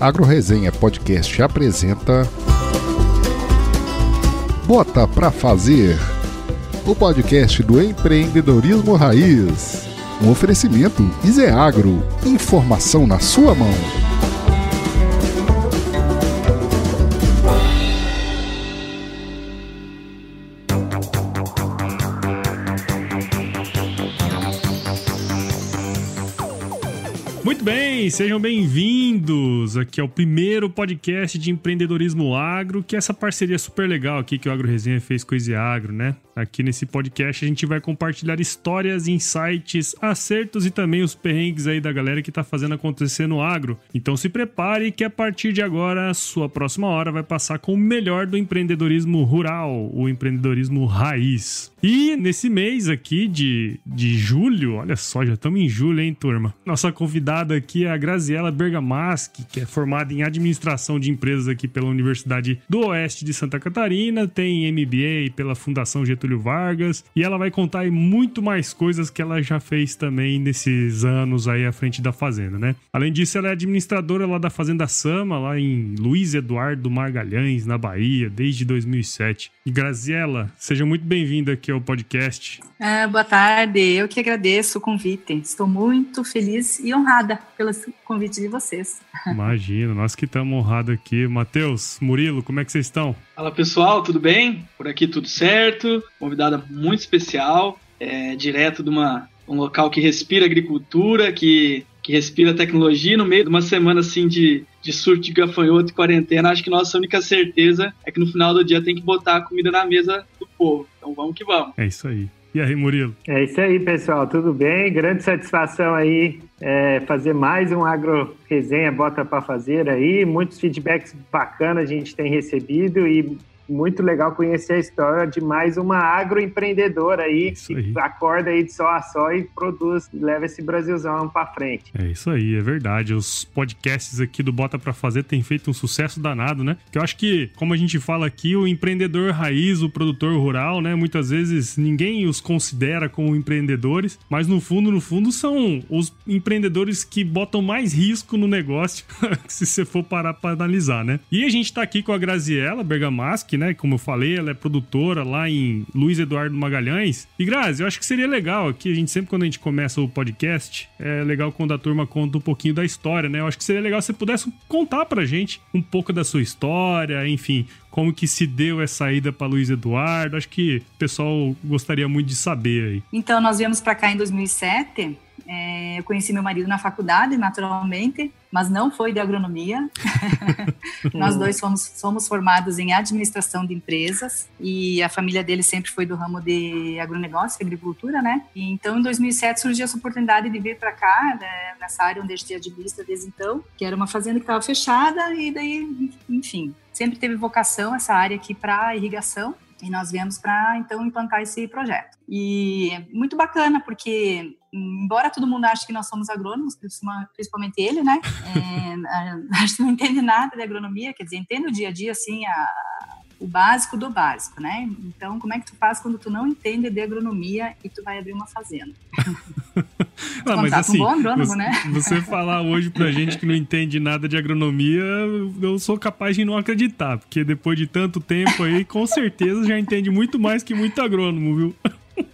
AgroResenha Podcast apresenta Bota pra Fazer, o podcast do empreendedorismo raiz. Um oferecimento Iseagro, informação na sua mão. Sejam bem-vindos. Aqui é o primeiro podcast de empreendedorismo agro, que é essa parceria super legal aqui que o Agro Resenha fez com o Agro, né? Aqui nesse podcast a gente vai compartilhar histórias, insights, acertos e também os perrengues aí da galera que tá fazendo acontecer no agro. Então se prepare que a partir de agora a sua próxima hora vai passar com o melhor do empreendedorismo rural, o empreendedorismo raiz. E nesse mês aqui de, de julho, olha só, já estamos em julho, hein, turma? Nossa convidada aqui é a Graziela Bergamaschi, que é formada em administração de empresas aqui pela Universidade do Oeste de Santa Catarina, tem MBA pela Fundação Getúlio Vargas, e ela vai contar muito mais coisas que ela já fez também nesses anos aí à frente da fazenda, né? Além disso, ela é administradora lá da Fazenda Sama, lá em Luiz Eduardo Margalhães, na Bahia, desde 2007. E Graziela, seja muito bem-vinda aqui ao podcast. Ah, boa tarde, eu que agradeço o convite. Estou muito feliz e honrada pelo convite de vocês. Imagina, nós que estamos honrados aqui. Matheus, Murilo, como é que vocês estão? Fala pessoal, tudo bem? Por aqui tudo certo. Convidada muito especial, é, direto de uma, um local que respira agricultura, que, que respira tecnologia. No meio de uma semana assim de, de surto de gafanhoto e quarentena, acho que nossa única certeza é que no final do dia tem que botar a comida na mesa do povo. Então vamos que vamos. É isso aí. E aí, Murilo? É isso aí, pessoal. Tudo bem? Grande satisfação aí é, fazer mais um agro resenha bota para fazer aí. Muitos feedbacks bacanas a gente tem recebido e muito legal conhecer a história de mais uma agroempreendedora aí Isso que aí. acorda aí de só a só e produz, e leva esse Brasilzão para frente. É isso aí, é verdade. Os podcasts aqui do Bota Pra Fazer têm feito um sucesso danado, né? Que eu acho que, como a gente fala aqui, o empreendedor raiz, o produtor rural, né? Muitas vezes ninguém os considera como empreendedores, mas no fundo, no fundo, são os empreendedores que botam mais risco no negócio, se você for parar pra analisar, né? E a gente tá aqui com a Graziela Bergamaschi, né? Como eu falei, ela é produtora lá em Luiz Eduardo Magalhães. E Grazi, eu acho que seria legal aqui, a gente sempre quando a gente começa o podcast, é legal quando a turma conta um pouquinho da história, né? Eu acho que seria legal se você pudesse contar pra gente um pouco da sua história, enfim, como que se deu essa ida para Luiz Eduardo. Acho que o pessoal gostaria muito de saber aí. Então, nós viemos para cá em 2007. É, eu conheci meu marido na faculdade, naturalmente, mas não foi de agronomia. Nós dois fomos, somos formados em administração de empresas e a família dele sempre foi do ramo de agronegócio, agricultura, né? E então, em 2007 surgiu essa oportunidade de vir para cá, né, nessa área onde a gente administra desde então, que era uma fazenda que estava fechada e daí, enfim, sempre teve vocação essa área aqui para irrigação e nós viemos para então implantar esse projeto. E é muito bacana porque embora todo mundo ache que nós somos agrônomos, principalmente ele, né? É, a gente não entende nada de agronomia, quer dizer, entende o dia a dia assim a, o básico do básico, né? Então, como é que tu faz quando tu não entende de agronomia e tu vai abrir uma fazenda? Ah, mas assim, um bom agrônomo, você, né? você falar hoje pra gente que não entende nada de agronomia, eu sou capaz de não acreditar, porque depois de tanto tempo aí, com certeza já entende muito mais que muito agrônomo, viu?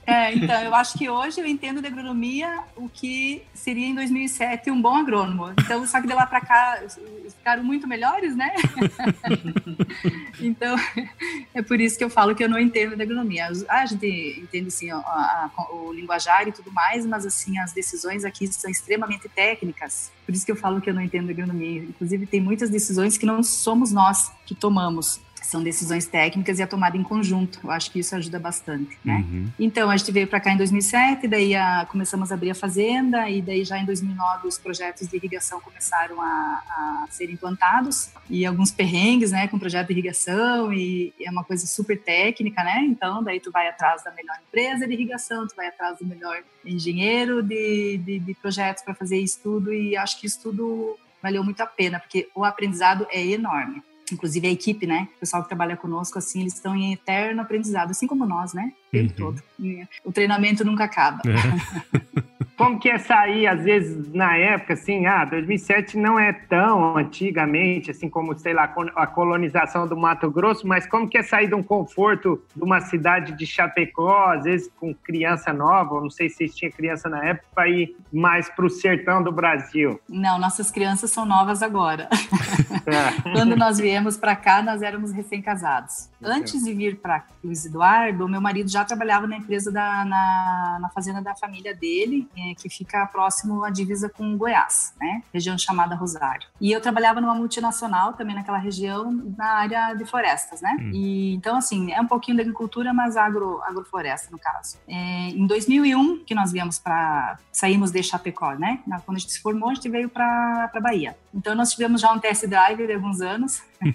É, então, eu acho que hoje eu entendo de agronomia o que seria em 2007 um bom agrônomo. Então, só que de lá para cá ficaram muito melhores, né? então, é por isso que eu falo que eu não entendo de agronomia. Ah, a gente entende, sim, a, a, o linguajar e tudo mais, mas, assim, as decisões aqui são extremamente técnicas. Por isso que eu falo que eu não entendo de agronomia. Inclusive, tem muitas decisões que não somos nós que tomamos são decisões técnicas e a tomada em conjunto. Eu acho que isso ajuda bastante, né? Uhum. Então, a gente veio para cá em 2007, daí a, começamos a abrir a fazenda e daí já em 2009 os projetos de irrigação começaram a, a ser implantados e alguns perrengues, né, com projeto de irrigação e, e é uma coisa super técnica, né? Então, daí tu vai atrás da melhor empresa de irrigação, tu vai atrás do melhor engenheiro de, de, de projetos para fazer isso tudo e acho que isso tudo valeu muito a pena, porque o aprendizado é enorme inclusive a equipe, né? O pessoal que trabalha conosco, assim, eles estão em eterno aprendizado, assim como nós, né? O tempo Uhum. todo. O treinamento nunca acaba. É. como que é sair, às vezes, na época, assim, ah, 2007 não é tão antigamente, assim como, sei lá, a colonização do Mato Grosso, mas como que é sair de um conforto de uma cidade de Chapecó, às vezes com criança nova, não sei se vocês tinham criança na época, para ir mais para o sertão do Brasil? Não, nossas crianças são novas agora. É. Quando nós viemos para cá, nós éramos recém-casados. Antes de vir para Luiz Eduardo, meu marido já trabalhava na empresa da, na, na fazenda da família dele, é, que fica próximo à divisa com Goiás, né? Região chamada Rosário. E eu trabalhava numa multinacional também naquela região, na área de florestas, né? Hum. E então assim é um pouquinho da agricultura, mas agro agrofloresta no caso. É, em 2001 que nós viemos para saímos de Chapecó, né? Quando a gente se formou, a gente veio para Bahia. Então nós tivemos já um test drive de alguns anos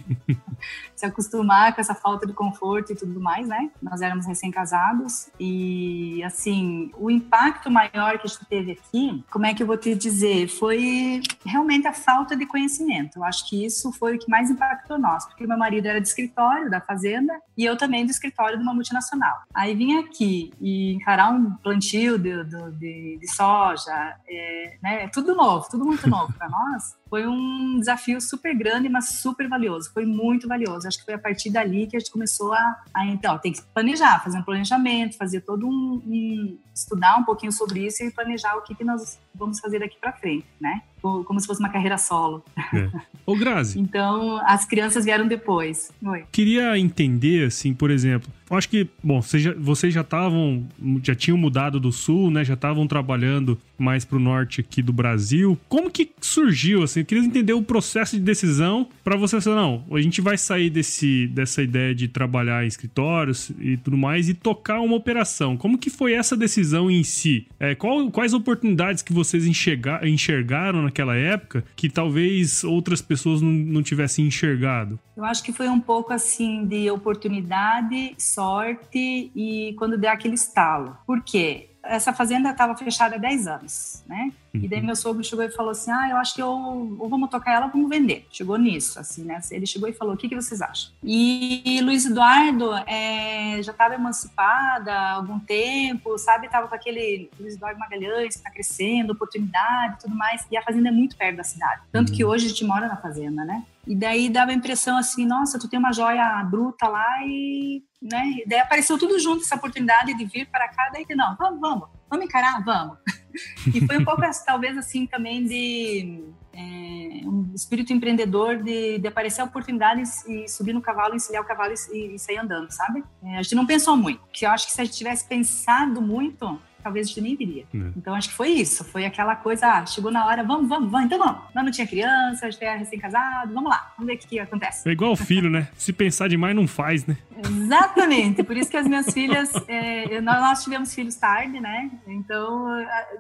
se acostumar com essa falta de conforto e tudo mais, né? Nós éramos recém-casados e, assim, o impacto maior que a gente teve aqui, como é que eu vou te dizer? Foi realmente a falta de conhecimento. Eu acho que isso foi o que mais impactou nós, porque meu marido era de escritório, da fazenda, e eu também do escritório de uma multinacional. Aí vim aqui e encarar um plantio de, de, de soja, é, né? Tudo novo, tudo muito novo para nós foi um desafio super grande, mas super valioso. Foi muito valioso. Acho que foi a partir dali que a gente começou a, a então, tem que planejar, fazer um planejamento, fazer todo um, um estudar um pouquinho sobre isso e planejar o que, que nós vamos fazer daqui para frente, né? Como se fosse uma carreira solo. É. Ô, Grazi. então, as crianças vieram depois. Oi. Queria entender, assim, por exemplo, eu acho que, bom, vocês já, vocês já estavam, já tinham mudado do sul, né? Já estavam trabalhando mais pro norte aqui do Brasil. Como que surgiu, assim? Eu queria entender o processo de decisão para você falar, não, a gente vai sair desse, dessa ideia de trabalhar em escritórios e tudo mais e tocar uma operação. Como que foi essa decisão em si? É, qual, quais oportunidades que vocês enxergar, enxergaram naquela época que talvez outras pessoas não, não tivessem enxergado? Eu acho que foi um pouco assim de oportunidade, sorte e quando der aquele estalo. Por quê? Essa fazenda estava fechada há 10 anos, né? Uhum. E daí uhum. meu sogro chegou e falou assim, ah, eu acho que eu, ou vamos tocar ela ou vamos vender. Chegou nisso, assim, né? Ele chegou e falou, o que, que vocês acham? E Luiz Eduardo é, já estava emancipada há algum tempo, sabe? Tava com aquele Luiz Eduardo Magalhães, que está crescendo, oportunidade e tudo mais. E a fazenda é muito perto da cidade. Tanto uhum. que hoje a gente mora na fazenda, né? E daí dava a impressão assim, nossa, tu tem uma joia bruta lá e, né? E daí apareceu tudo junto essa oportunidade de vir para cá, daí não, vamos, vamos, vamos encarar, vamos. e foi um pouco talvez assim também de é, um espírito empreendedor de, de aparecer a oportunidade e subir no cavalo, encilhar o cavalo e, e sair andando, sabe? É, a gente não pensou muito, que eu acho que se a gente tivesse pensado muito, talvez a gente nem viria. É. Então acho que foi isso, foi aquela coisa, ah, chegou na hora, vamos, vamos, vamos, então vamos. Nós não tinha criança, a gente era recém-casado, vamos lá, vamos ver o que, acontece. É igual o filho, né? Se pensar demais, não faz, né? Exatamente, por isso que as minhas filhas, é, nós, tivemos filhos tarde, né? Então,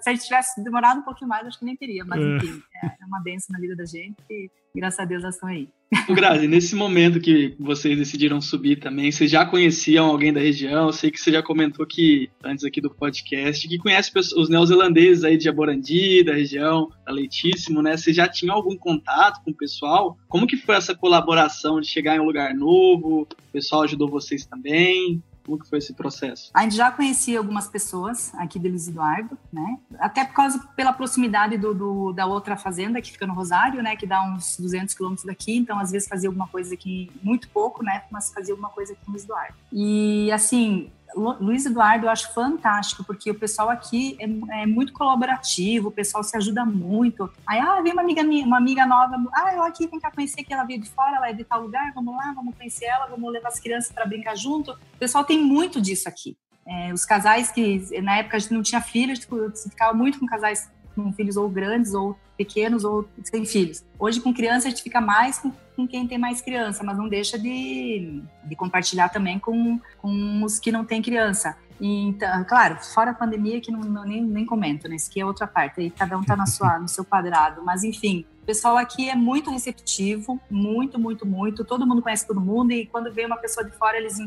se a gente tivesse demorado um pouquinho mais, acho que nem teria, mas é. enfim, é uma benção na vida da gente e graças a Deus elas estão aí. Grazi, nesse momento que vocês decidiram subir também, vocês já conheciam alguém da região? Eu sei que você já comentou que, antes aqui do podcast, que conhece os neozelandeses aí de Aborandi, da região, da Leitíssimo, né? Vocês já tinham algum contato com o pessoal? Como que foi essa colaboração de chegar em um lugar novo? O pessoal ajudou vocês também? Como que foi esse processo? A gente já conhecia algumas pessoas aqui de Luiz Eduardo, né? Até por causa, pela proximidade do, do, da outra fazenda que fica no Rosário, né? Que dá uns 200 quilômetros daqui. Então, às vezes, fazia alguma coisa aqui, muito pouco, né? Mas fazia alguma coisa aqui no Luiz Eduardo. E, assim, Luiz Eduardo eu acho fantástico, porque o pessoal aqui é, é, muito colaborativo, o pessoal se ajuda muito. Aí, ah, vem uma amiga, uma amiga nova, ah, eu aqui, vem cá conhecer que ela veio de fora, ela é de tal lugar, vamos lá, vamos conhecer ela, vamos levar as crianças para brincar junto. O pessoal tem muito disso aqui. É, os casais que, na época, a gente não tinha filhos, tipo, ficava muito com casais com filhos ou grandes ou pequenos ou sem filhos. Hoje, com criança, a gente fica mais com, com quem tem mais criança, mas não deixa de, de compartilhar também com, com os que não têm criança. Então, claro, fora a pandemia, que não, não nem, nem comento, né? Isso aqui é outra parte, aí cada um tá na sua, no seu quadrado. Mas, enfim, pessoal aqui é muito receptivo, muito, muito, muito. Todo mundo conhece todo mundo e quando vem uma pessoa de fora, eles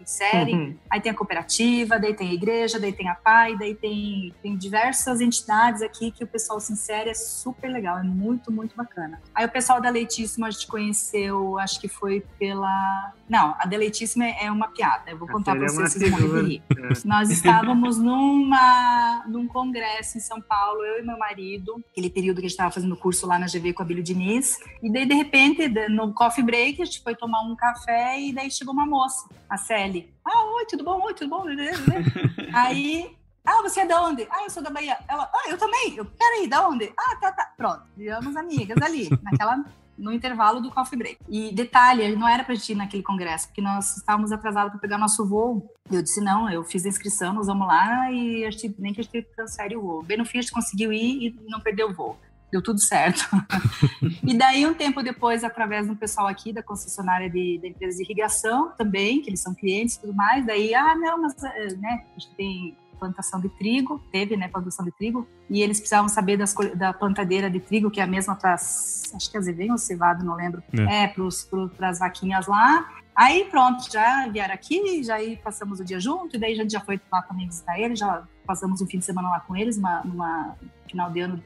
inserem. Uhum. Aí tem a cooperativa, daí tem a igreja, daí tem a PAI, daí tem, tem diversas entidades aqui que o pessoal se insere, é super legal, é muito, muito bacana. Aí o pessoal da Leitíssima a gente conheceu, acho que foi pela... Não, a da Leitíssima é uma piada, eu vou contar para é vocês, vocês vão. É. Nós estávamos numa, num congresso em São Paulo, eu e meu marido, aquele período que a gente estava fazendo curso lá na GV com a Bíblia Diniz, e daí, de repente, no coffee break, a gente foi tomar um café e daí chegou uma moça, a Célia. Ah, oi, tudo bom? Oi, tudo bom? Aí ah, você é da onde? Ah, eu sou da Bahia. Ela, ah, eu também. Eu, peraí, da onde? Ah, tá, tá. Pronto, viramos amigas ali, naquela, no intervalo do coffee break. E detalhe, não era pra gente ir naquele congresso, porque nós estávamos atrasados para pegar nosso voo. Eu disse, não, eu fiz a inscrição, nós vamos lá e a gente, nem que a gente transfere o voo. Bem no fim, a gente conseguiu ir e não perdeu o voo deu tudo certo. e daí, um tempo depois, através do pessoal aqui da concessionária de, da empresa de irrigação também, que eles são clientes e tudo mais, daí, ah, não, mas, eh, né, a gente tem plantação de trigo, teve, né, plantação de trigo, e eles precisavam saber das, da plantadeira de trigo, que é a mesma para acho que é azevém ou cevado, não lembro, é, é para as vaquinhas lá. Aí pronto, já vieram aqui, já aí passamos o dia junto, e daí a gente já foi lá também visitar eles, já passamos um fim de semana lá com eles, uma, numa final de ano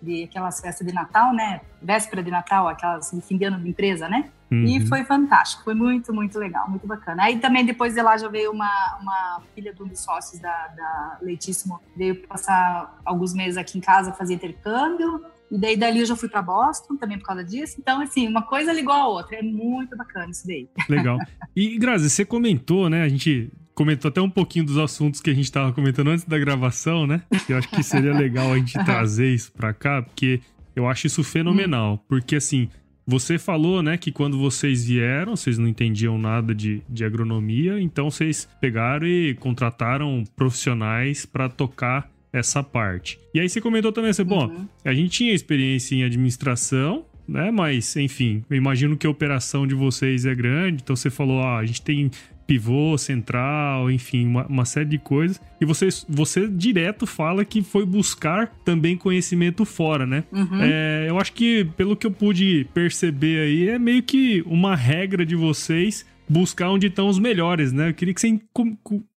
de aquelas festas de Natal, né? Véspera de Natal, aquelas de fim de ano de empresa, né? Uhum. E foi fantástico, foi muito, muito legal, muito bacana. Aí também depois de lá já veio uma, uma filha de um dos sócios da, da Leitíssimo, veio passar alguns meses aqui em casa, fazer intercâmbio. E daí dali eu já fui para Boston também por causa disso. Então, assim, uma coisa ligou a outra. É muito bacana isso daí. Legal. E, Grazi, você comentou, né? A gente comentou até um pouquinho dos assuntos que a gente estava comentando antes da gravação, né? Eu acho que seria legal a gente trazer isso para cá, porque eu acho isso fenomenal. Porque, assim, você falou, né, que quando vocês vieram, vocês não entendiam nada de, de agronomia, então vocês pegaram e contrataram profissionais para tocar essa parte. E aí você comentou também assim, bom, uhum. a gente tinha experiência em administração, né? Mas, enfim, eu imagino que a operação de vocês é grande, então você falou, ah, a gente tem pivô central, enfim, uma, uma, série de coisas. E você, você direto fala que foi buscar também conhecimento fora, né? Uhum. É, eu acho que, pelo que eu pude perceber aí, é meio que uma regra de vocês buscar onde estão os melhores, né? Eu queria que você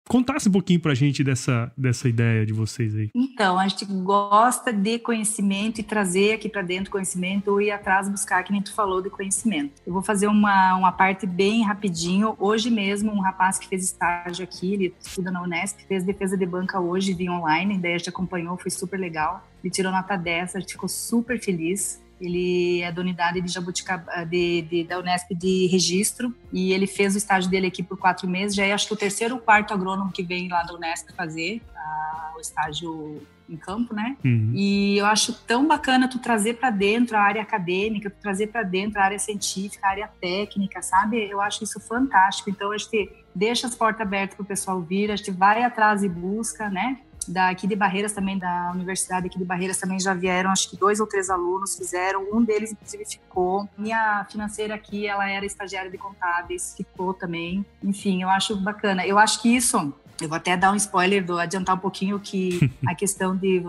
contasse um pouquinho pra gente dessa, dessa ideia de vocês aí. Então, a gente gosta de conhecimento e trazer aqui para dentro conhecimento ir atrás buscar, que nem tu falou, de conhecimento. Eu vou fazer uma, uma parte bem rapidinho. Hoje mesmo, um rapaz que fez estágio aqui, ele estuda na Unesp, fez defesa de banca hoje via online, daí a gente acompanhou, foi super legal. Ele tirou nota 10, a gente ficou super feliz. Ele é da unidade de Jabuticaba, de, de, da Unesp de registro e ele fez o estágio dele aqui por quatro meses. Já é acho que o terceiro ou quarto agrônomo que vem lá da Unesp fazer a, o estágio em campo, né? Uhum. E eu acho tão bacana tu trazer para dentro a área acadêmica, tu trazer para dentro a área científica, a área técnica, sabe? Eu acho isso fantástico. Então a gente deixa as portas abertas para o pessoal vir, a gente vai atrás e busca, né? Daqui de Barreiras também, da Universidade aqui de Barreiras também já vieram, acho que dois ou três alunos fizeram, um deles inclusive ficou. Minha financeira aqui, ela era estagiária de contábeis, ficou também. Enfim, eu acho bacana. Eu acho que isso eu vou até dar um spoiler, vou adiantar um pouquinho que a questão de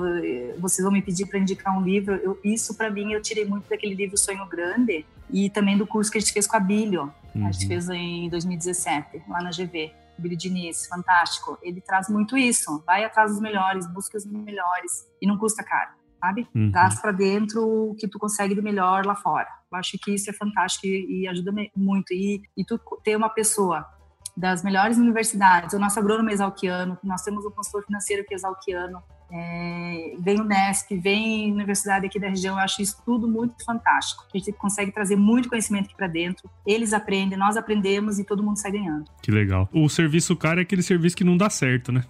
vocês vão me pedir para indicar um livro. Eu, isso para mim eu tirei muito daquele livro Sonho Grande e também do curso que a gente fez com a Bilho. Uhum. A gente uhum. fez em 2017 lá na GV. Billy Diniz, fantástico. Ele traz muito isso. Vai atrás dos melhores, busca os melhores e não custa caro, sabe? Uhum. Traz para dentro o que tu consegue do melhor lá fora. Eu acho que isso é fantástico e, e ajuda muito. E, e tu ter uma pessoa das melhores universidades, o nosso agrônomo exalquiano, nós temos o consultor financeiro que é exalquiano, é, vem o Nesp, vem universidade aqui da região, eu acho isso tudo muito fantástico. A gente consegue trazer muito conhecimento aqui para dentro, eles aprendem, nós aprendemos e todo mundo sai ganhando. Que legal. O serviço caro é aquele serviço que não dá certo, né?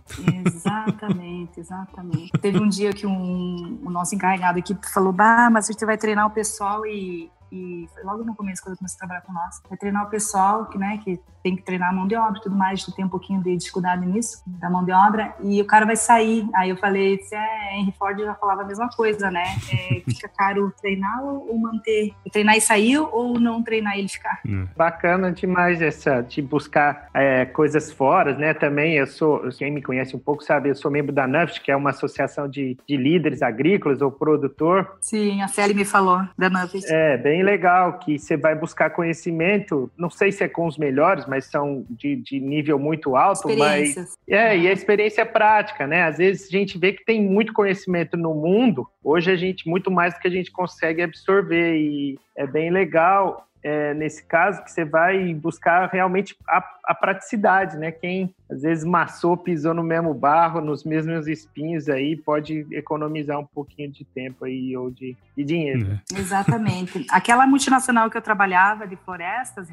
Exatamente, exatamente. Teve um dia que um, o nosso encarregado aqui falou, bah, mas a gente vai treinar o pessoal e e foi logo no começo quando eu comecei a trabalhar com nós, é treinar o pessoal que, né, que tem que treinar a mão de obra e tudo mais, tem um pouquinho de dificuldade nisso, da mão de obra, e o cara vai sair. Aí eu falei, se é, Henry Ford já falava a mesma coisa, né? É, fica caro treinar ou, manter? Treinar e sair ou não treinar e ele ficar? É. Bacana demais essa, de buscar é, coisas fora, né? Também eu sou, quem me conhece um pouco sabe, eu sou membro da NUFT, que é uma associação de, de líderes agrícolas ou produtor. Sim, a Célia me falou da NUFT. É, bem legal que você vai buscar conhecimento, não sei se é com os melhores, mas são de, de nível muito alto, mas é, e a experiência prática, né? Às vezes a gente vê que tem muito conhecimento no mundo, hoje a gente muito mais do que a gente consegue absorver e é bem legal é, nesse caso que você vai buscar realmente a, a, praticidade, né? Quem às vezes massou, pisou no mesmo barro, nos mesmos espinhos aí, pode economizar um pouquinho de tempo aí ou de, de dinheiro. É. Exatamente. Aquela multinacional que eu trabalhava de florestas,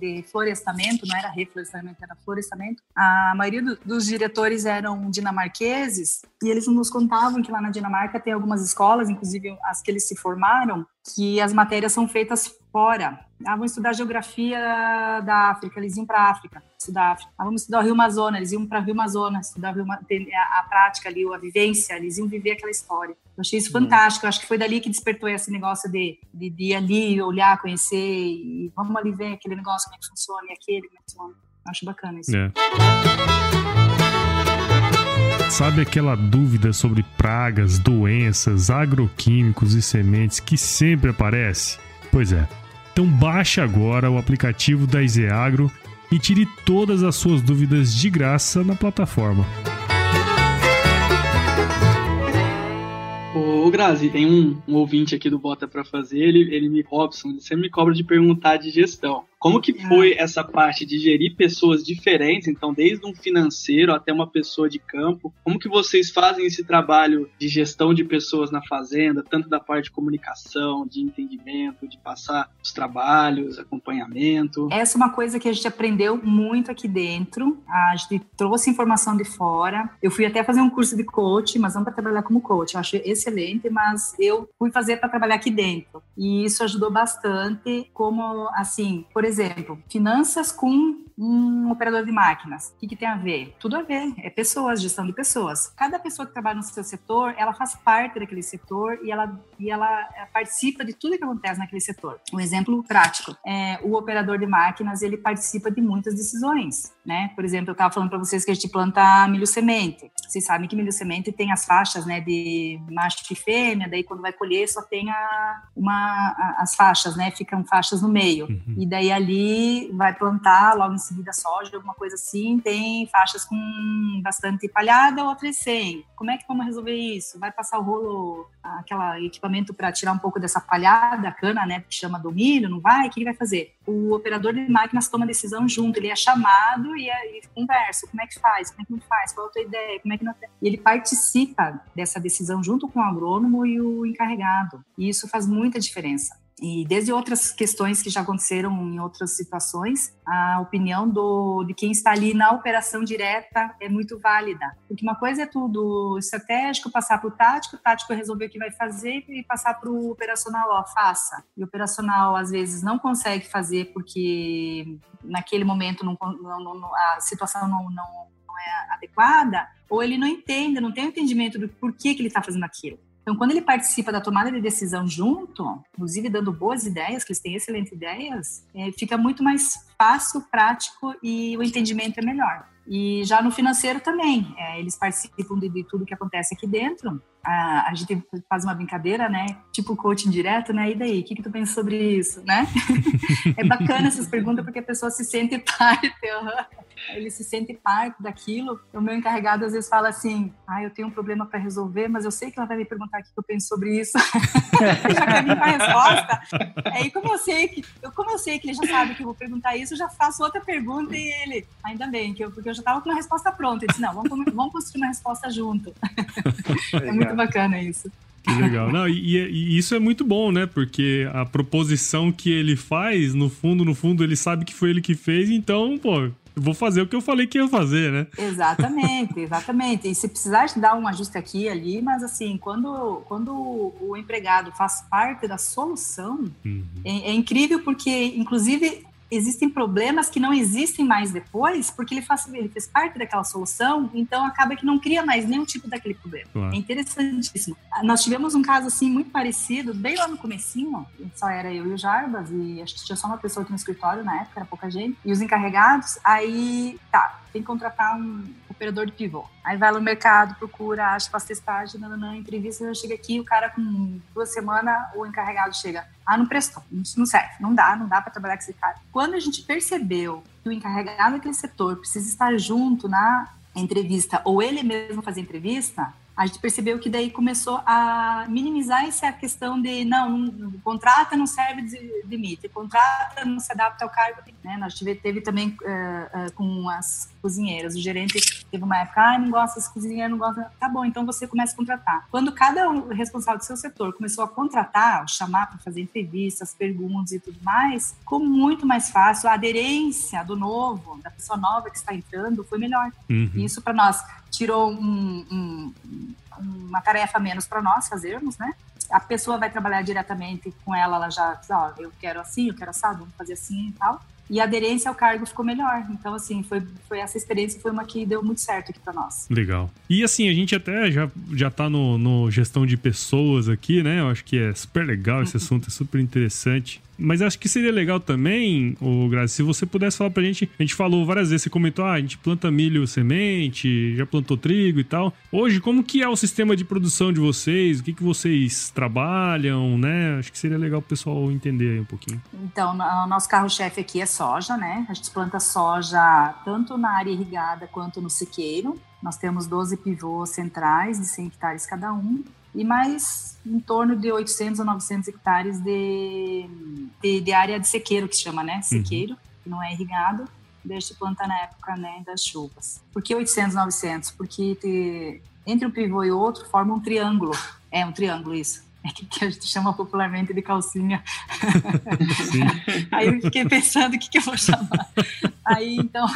de florestamento, não era reflorestamento, era florestamento, a maioria do, dos diretores eram dinamarqueses e eles nos contavam que lá na Dinamarca tem algumas escolas, inclusive as que eles se formaram, que as matérias são feitas fora. Ah, vamos estudar geografia da África, eles iam para a África, estudar África. Ah, vamos estudar o Rio Amazonas, eles iam para o Rio Amazonas, estudar a, a, prática ali, a vivência, eles iam viver aquela história. Eu achei isso uhum. fantástico, eu acho que foi dali que despertou esse negócio de, de, de, ir ali, olhar, conhecer, e vamos ali ver aquele negócio, como é que funciona, e aquele, como é que funciona. Eu acho bacana isso. É. Sabe aquela dúvida sobre pragas, doenças, agroquímicos e sementes que sempre aparece? Pois é. Então baixe agora o aplicativo da Izeagro e tire todas as suas dúvidas de graça na plataforma. Ô, Grazi, tem um, um, ouvinte aqui do Bota para fazer, ele, ele me, Robson, ele sempre me cobra de perguntar de gestão. Como que foi ah. essa parte de gerir pessoas diferentes, então desde um financeiro até uma pessoa de campo? Como que vocês fazem esse trabalho de gestão de pessoas na fazenda, tanto da parte de comunicação, de entendimento, de passar os trabalhos, acompanhamento? Essa é uma coisa que a gente aprendeu muito aqui dentro. A gente trouxe informação de fora. Eu fui até fazer um curso de coach, mas não para trabalhar como coach. Eu acho excelente, mas eu fui fazer para trabalhar aqui dentro. E isso ajudou bastante, como assim, por exemplo, exemplo, finanças com um operador de máquinas. O que, que, tem a ver? Tudo a ver. É pessoas, gestão de pessoas. Cada pessoa que trabalha no seu setor, ela faz parte daquele setor e ela, e ela eh, participa de tudo que acontece naquele setor. Um exemplo prático. É, o operador de máquinas, ele participa de muitas decisões. Né? Por exemplo, eu estava falando para vocês que a gente planta milho semente. Vocês sabem que milho semente tem as faixas né, de macho e fêmea, daí quando vai colher só tem a, uma, a, as faixas, né? ficam faixas no meio. Uhum. E daí ali vai plantar logo em seguida soja, alguma coisa assim, tem faixas com bastante palhada, outras sem. Como é que vamos resolver isso? Vai passar o rolo, aquele equipamento para tirar um pouco dessa palhada, a cana, né, que chama do milho, não vai? O que ele vai fazer? O operador de máquinas toma decisão junto, ele é chamado e, e conversa, como é que faz, como é que não faz, qual é a tua ideia, como é que não... E ele participa dessa decisão junto com o agrônomo e o encarregado, e isso faz muita diferença. E desde outras questões que já aconteceram em outras situações, a opinião do, de quem está ali na operação direta é muito válida. Porque uma coisa é tudo estratégico, passar para o tático, o tático resolver o que vai fazer e passar para o operacional, ó, faça. E o operacional, às vezes, não consegue fazer porque naquele momento não, não, não, a situação não, não, é adequada, ou ele não entende, não tem entendimento do porquê que ele está fazendo aquilo. Então, quando ele participa da tomada de decisão junto, inclusive dando boas ideias, que eles têm excelentes ideias, é, fica muito mais fácil, prático e o entendimento é melhor. E já no financeiro também, é, eles participam de, de, tudo que acontece aqui dentro. A, a, gente faz uma brincadeira, né? Tipo coaching direto, né? E daí, o que, que tu pensa sobre isso, né? é bacana essas perguntas porque a pessoa se sente parte. Ele se sente parte daquilo. O meu encarregado às vezes fala assim: ah, eu tenho um problema para resolver, mas eu sei que ela vai me perguntar o que eu penso sobre isso. já quer vir com a resposta. Aí, como eu sei que, eu, como eu sei que ele já sabe que eu vou perguntar isso, eu já faço outra pergunta e ele, ainda bem, que eu, porque eu já estava com uma resposta pronta. Ele disse: não, vamos, vamos construir uma resposta junto. é muito bacana isso. Que legal. Não, e, e, isso é muito bom, né? Porque a proposição que ele faz, no fundo, no fundo, ele sabe que foi ele que fez, então, pô, vou fazer o que eu falei que ia fazer, né? Exatamente, exatamente. E se precisar dar um ajuste aqui e ali, mas assim, quando, quando o empregado faz parte da solução, uhum. é, é incrível porque, inclusive, existem problemas que não existem mais depois, porque ele faz, ele fez parte daquela solução, então acaba que não cria mais nenhum tipo daquele problema. Claro. É interessantíssimo. Nós tivemos um caso assim muito parecido, bem lá no comecinho, só era eu e o Jarbas, e acho que tinha só uma pessoa aqui no escritório na época, era pouca gente, e os encarregados, aí, tá, tem que contratar um operador de pivô. Aí vai no mercado, procura, acha, faz testagem, nananã, entrevista, chega aqui, o cara com duas semanas, o encarregado chega, ah, não prestou, isso não serve, não dá, não dá para trabalhar com esse cara. Quando a gente percebeu que o encarregado daquele setor precisa estar junto na entrevista, ou ele mesmo fazer entrevista, a gente percebeu que daí começou a minimizar essa questão de não, contrata não serve de limite, contrata não se adapta ao cargo. Né? Nós tive, teve também uh, uh, com as cozinheiras, o gerente teve uma época, ah, não gosta das cozinheiras, não gosta. Tá bom, então você começa a contratar. Quando cada um responsável do seu setor começou a contratar, chamar para fazer entrevistas, perguntas e tudo mais, ficou muito mais fácil. A aderência do novo, da pessoa nova que está entrando, foi melhor. Uhum. Isso para nós tirou um, um, uma tarefa menos para nós fazermos, né? A pessoa vai trabalhar diretamente com ela, ela já diz, ó, oh, eu quero assim, eu quero assado, vamos fazer assim e tal e a aderência ao cargo ficou melhor. Então, assim, foi, foi essa experiência foi uma que deu muito certo aqui para nós. Legal. E assim, a gente até já, já tá no, no gestão de pessoas aqui, né? Eu acho que é super legal esse uhum. assunto, é super interessante. Mas acho que seria legal também, o Grazi, se você pudesse falar pra gente. A gente falou várias vezes, você comentou, ah, a gente planta milho semente, já plantou trigo e tal. Hoje, como que é o sistema de produção de vocês? O que, que vocês trabalham, né? Acho que seria legal o pessoal entender aí um pouquinho. Então, o nosso carro-chefe aqui é soja, né? A gente planta soja tanto na área irrigada quanto no sequeiro. Nós temos 12 pivôs centrais de 100 hectares cada um e mais em torno de 800 a 900 hectares de, de, de área de sequeiro, que se chama, né? Uhum. Sequeiro, uhum. que não é irrigado, deixa de plantar na época né, das chuvas. Por que 800, 900? Porque te, entre um pivô e outro forma um triângulo. É um triângulo isso. É que, que a gente chama popularmente de calcinha. Aí eu fiquei pensando o que, que eu vou chamar. Aí então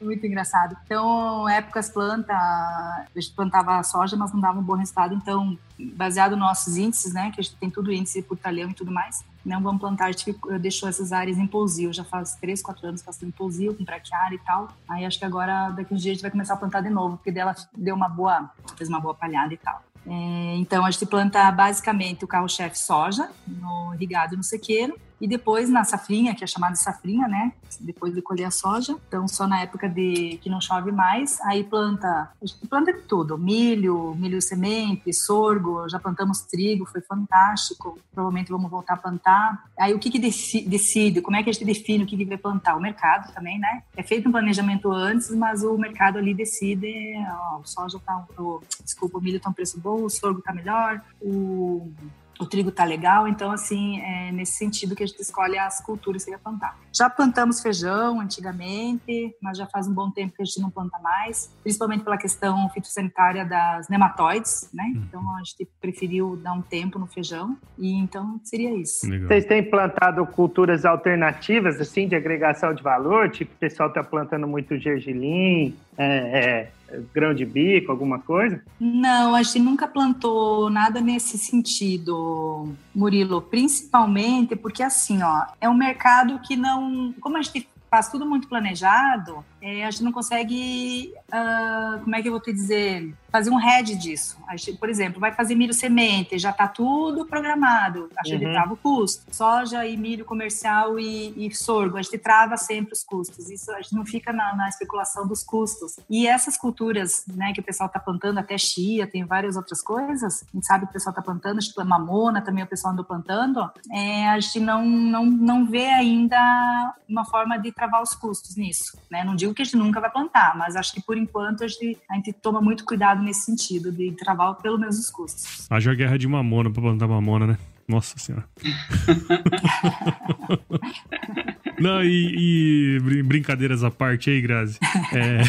muito engraçado. Então, épocas planta, a gente plantava soja, mas não dava um bom resultado. Então, baseado nos nossos índices, né, que a gente tem tudo índice por talhão e tudo mais, não vamos plantar, a gente deixou essas áreas em pousio. Já faz 3, 4 anos em pousio, com braquiária e tal. Aí acho que agora, daqui uns dias, a gente vai começar a plantar de novo, porque dela deu uma boa, fez uma boa palhada e tal. É, então, a gente planta basicamente o carro-chefe soja, no irrigado e no sequeiro, e depois na safrinha, que é chamada de safrinha, né? Depois de colher a soja. Então, só na época de que não chove mais, aí planta, planta tudo: milho, milho semente, sorgo, já plantamos trigo, foi fantástico. Provavelmente vamos voltar a plantar. Aí o que, que decide? Como é que a gente define o que, que vai plantar? O mercado também, né? É feito um planejamento antes, mas o mercado ali decide: ó, o soja tá, o, desculpa, o milho tá um preço bom, o sorgo tá melhor, o o trigo tá legal, então assim, é nesse sentido que a gente escolhe as culturas que vai plantar. Já plantamos feijão antigamente, mas já faz um bom tempo que a gente não planta mais, principalmente pela questão fitossanitária das nematóides, né? Uhum. Então a gente preferiu dar um tempo no feijão e então seria isso. Legal. Vocês têm plantado culturas alternativas assim de agregação de valor? Tipo, o pessoal tá plantando muito gergelim, é, é grão de bico, alguma coisa? Não, a gente nunca plantou nada nesse sentido, Murilo. Principalmente porque, assim, ó, é um mercado que não. Como a gente faz tudo muito planejado, é, a gente não consegue, uh, como é que eu vou te dizer, fazer um head disso. Por exemplo, vai fazer milho semente, já está tudo programado, a gente uhum. trava o custo. Soja e milho comercial e, e, sorgo, a gente trava sempre os custos. Isso a gente não fica na, na especulação dos custos. E essas culturas, né, que o pessoal está plantando, até chia, tem várias outras coisas, a gente sabe que o pessoal está plantando, tipo, mamona também o pessoal andou plantando, é, a gente não, não, não vê ainda uma forma de travar os custos nisso. Né? Não digo que a gente nunca vai plantar, mas acho que por enquanto a gente, a gente toma muito cuidado nesse sentido, de travar pelo menos os custos. Haja guerra de mamona para plantar mamona, né? Nossa senhora. Não, e, e, brincadeiras à parte aí, Grazi. É,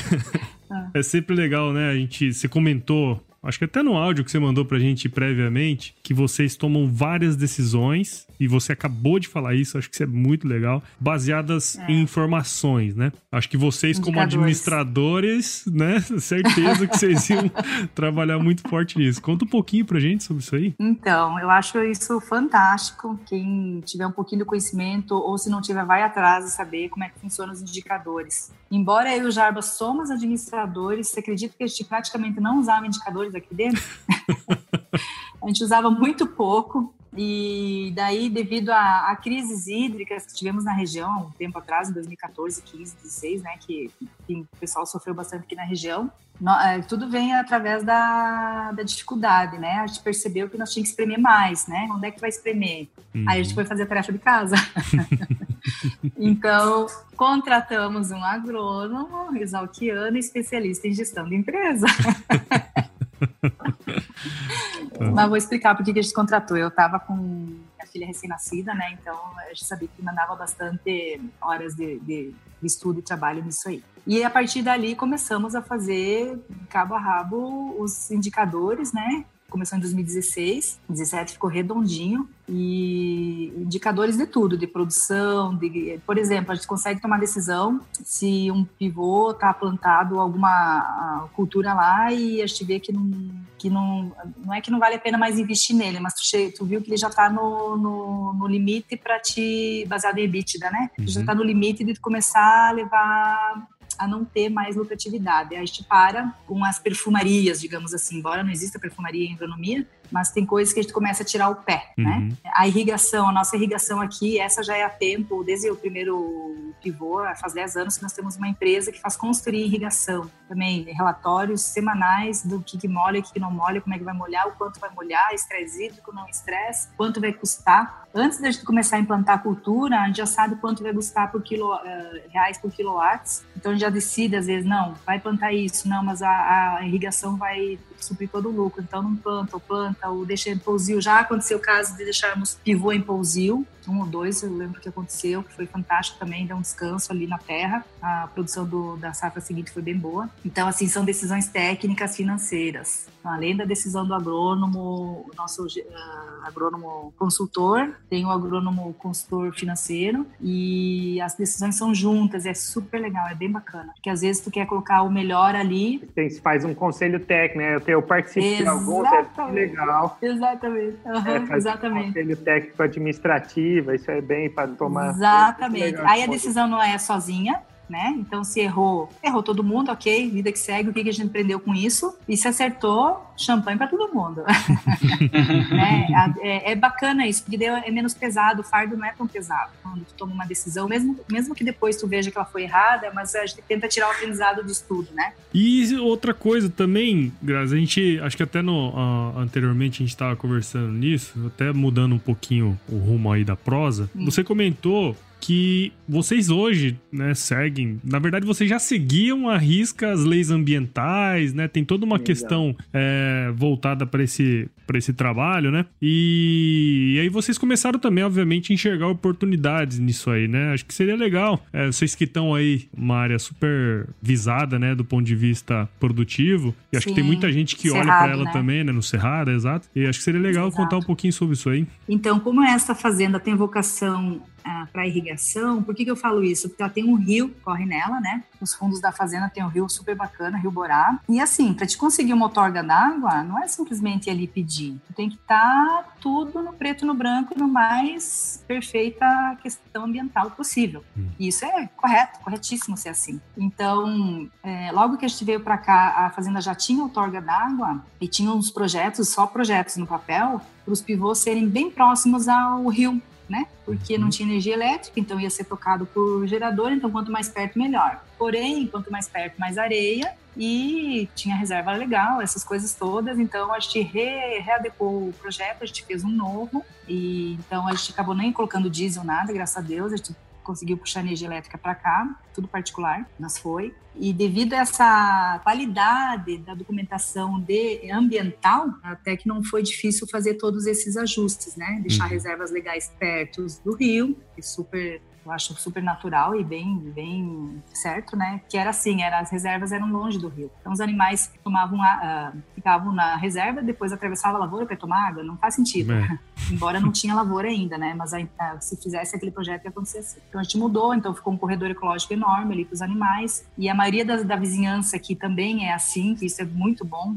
é sempre legal, né? A gente, você comentou acho que até no áudio que você mandou pra gente previamente, que vocês tomam várias decisões, e você acabou de falar isso, acho que isso é muito legal, baseadas é. em informações, né? Acho que vocês, como administradores, né, certeza que vocês iam trabalhar muito forte nisso. Conta um pouquinho pra gente sobre isso aí. Então, eu acho isso fantástico. Quem tiver um pouquinho de conhecimento, ou se não tiver, vai atrás e saber como é que funcionam os indicadores. Embora eu e o Jarba somos administradores, você acredita que a gente praticamente não usava indicadores aqui dentro? a gente usava muito pouco. E daí, devido a, a, crises hídricas que tivemos na região um tempo atrás, em 2014, 15, 16, né, que, que o pessoal sofreu bastante aqui na região, no, é, tudo vem através da, da, dificuldade, né? A gente percebeu que nós tínhamos que espremer mais, né? Onde é que vai espremer? Uhum. Aí a gente foi fazer a tarefa de casa. então, contratamos um agrônomo, exalquiano, especialista em gestão de empresa. Mas vou explicar por que a gente contratou. Eu estava com minha filha recém-nascida, né? Então a gente sabia que mandava bastante horas de, de, de, estudo e trabalho nisso aí. E a partir dali começamos a fazer cabo a rabo os indicadores, né? Começou em 2016, 2017 ficou redondinho e indicadores de tudo, de produção, de, por exemplo, a gente consegue tomar decisão se um pivô está plantado alguma cultura lá e a gente vê que não, que não, não é que não vale a pena mais investir nele, mas tu, tu viu que ele já está no, no, no, limite para te, baseado em EBITDA, né? Uhum. Já está no limite de começar a levar a não ter mais lucratividade. A gente para com as perfumarias, digamos assim, embora não exista perfumaria em agronomia, mas tem coisas que a gente começa a tirar o pé, né? uhum. né? A irrigação, a nossa irrigação aqui, essa já é a tempo, desde o primeiro pivô, faz 10 anos que nós temos uma empresa que faz construir irrigação. Também relatórios semanais do que, que molha, o que, que não molha, como é que vai molhar, o quanto vai molhar, estresse hídrico, não estresse, quanto vai custar. Antes da gente começar a implantar a cultura, a gente já sabe quanto vai custar por quilo, uh, reais por quilowatts. Então a gente já decide, às vezes, não, vai plantar isso, não, mas a, a irrigação vai suprir todo o lucro. Então não planta ou planta ou deixa em pousio. Já aconteceu o caso de deixarmos pivô em pousio, um ou dois, eu lembro que aconteceu, que foi fantástico também, deu um descanso ali na terra. A produção do, da safra seguinte foi bem boa. Então, assim, são decisões técnicas financeiras. Então, além da decisão do agrônomo, o nosso uh, agrônomo consultor, tem o agrônomo consultor financeiro e as decisões são juntas, é super legal, é bem bacana. Porque às vezes tu quer colocar o melhor ali. Tem, faz um conselho técnico, né? Eu, eu participo de alguns, é legal. Exatamente. Uhum, é, exatamente. Um conselho técnico administrativo, isso é bem para tomar. Exatamente. Aí a decisão não é sozinha, né? Então, se errou, errou todo mundo, ok, vida que segue, o que a gente aprendeu com isso? E se acertou, champanhe para todo mundo. né? é, é, bacana isso, porque é menos pesado, o fardo não é tão pesado quando tu toma uma decisão, mesmo, mesmo que depois tu veja que ela foi errada, mas a gente tenta tirar o aprendizado disso tudo, né? E outra coisa também, Grazi, a gente, acho que até no, uh, anteriormente a gente estava conversando nisso, até mudando um pouquinho o rumo aí da prosa, hum. você comentou que vocês hoje, né, seguem. Na verdade, vocês já seguiam a risca as leis ambientais, né? Tem toda uma Legal. questão é, voltada para esse, esse trabalho, né? E, e, aí vocês começaram também, obviamente, a enxergar oportunidades nisso aí, né? Acho que seria legal. É, vocês que estão aí uma área super visada, né, do ponto de vista produtivo. E acho Sim. que tem muita gente que Cerrado, olha para ela né? também, né, no Cerrado, exato. E acho que seria legal exato. contar um pouquinho sobre isso aí. Então, como essa fazenda tem vocação para irrigação. Por que, que eu falo isso? Porque ela tem um rio que corre nela, né? Os fundos da fazenda tem um rio super bacana, Rio Borá. E assim, para te conseguir uma outorga d'água, não é simplesmente ir ali pedir. Tu tem que estar tá tudo no preto no branco, no mais perfeita questão ambiental possível. Hum. E isso é correto, corretíssimo ser assim. Então, é, logo que a gente veio para cá, a fazenda já tinha outorga d'água e tinha uns projetos, só projetos no papel, para os pivôs serem bem próximos ao rio né? Porque não uhum. tinha energia elétrica, então ia ser tocado por gerador, então quanto mais perto, melhor. Porém, quanto mais perto, mais areia, e tinha reserva legal, essas coisas todas. Então a gente re, readequou o projeto, a gente fez um novo, e então a gente acabou nem colocando diesel, nada, graças a Deus, a gente conseguiu puxar energia elétrica para cá, tudo particular, mas foi. E devido a essa qualidade da documentação de ambiental, até que não foi difícil fazer todos esses ajustes, né? Deixar uhum. reservas legais perto do rio, que super eu acho super natural e bem, bem certo, né? Que era assim, era, as reservas eram longe do rio. Então os animais tomavam a, uh, ficavam na reserva, depois atravessavam a lavoura para tomar água. Não faz sentido. É. Embora não tinha lavoura ainda, né? Mas a, a, se fizesse aquele projeto ia acontecer assim. Então a gente mudou, então ficou um corredor ecológico enorme ali para os animais. E a maioria da, da vizinhança aqui também é assim, que isso é muito bom.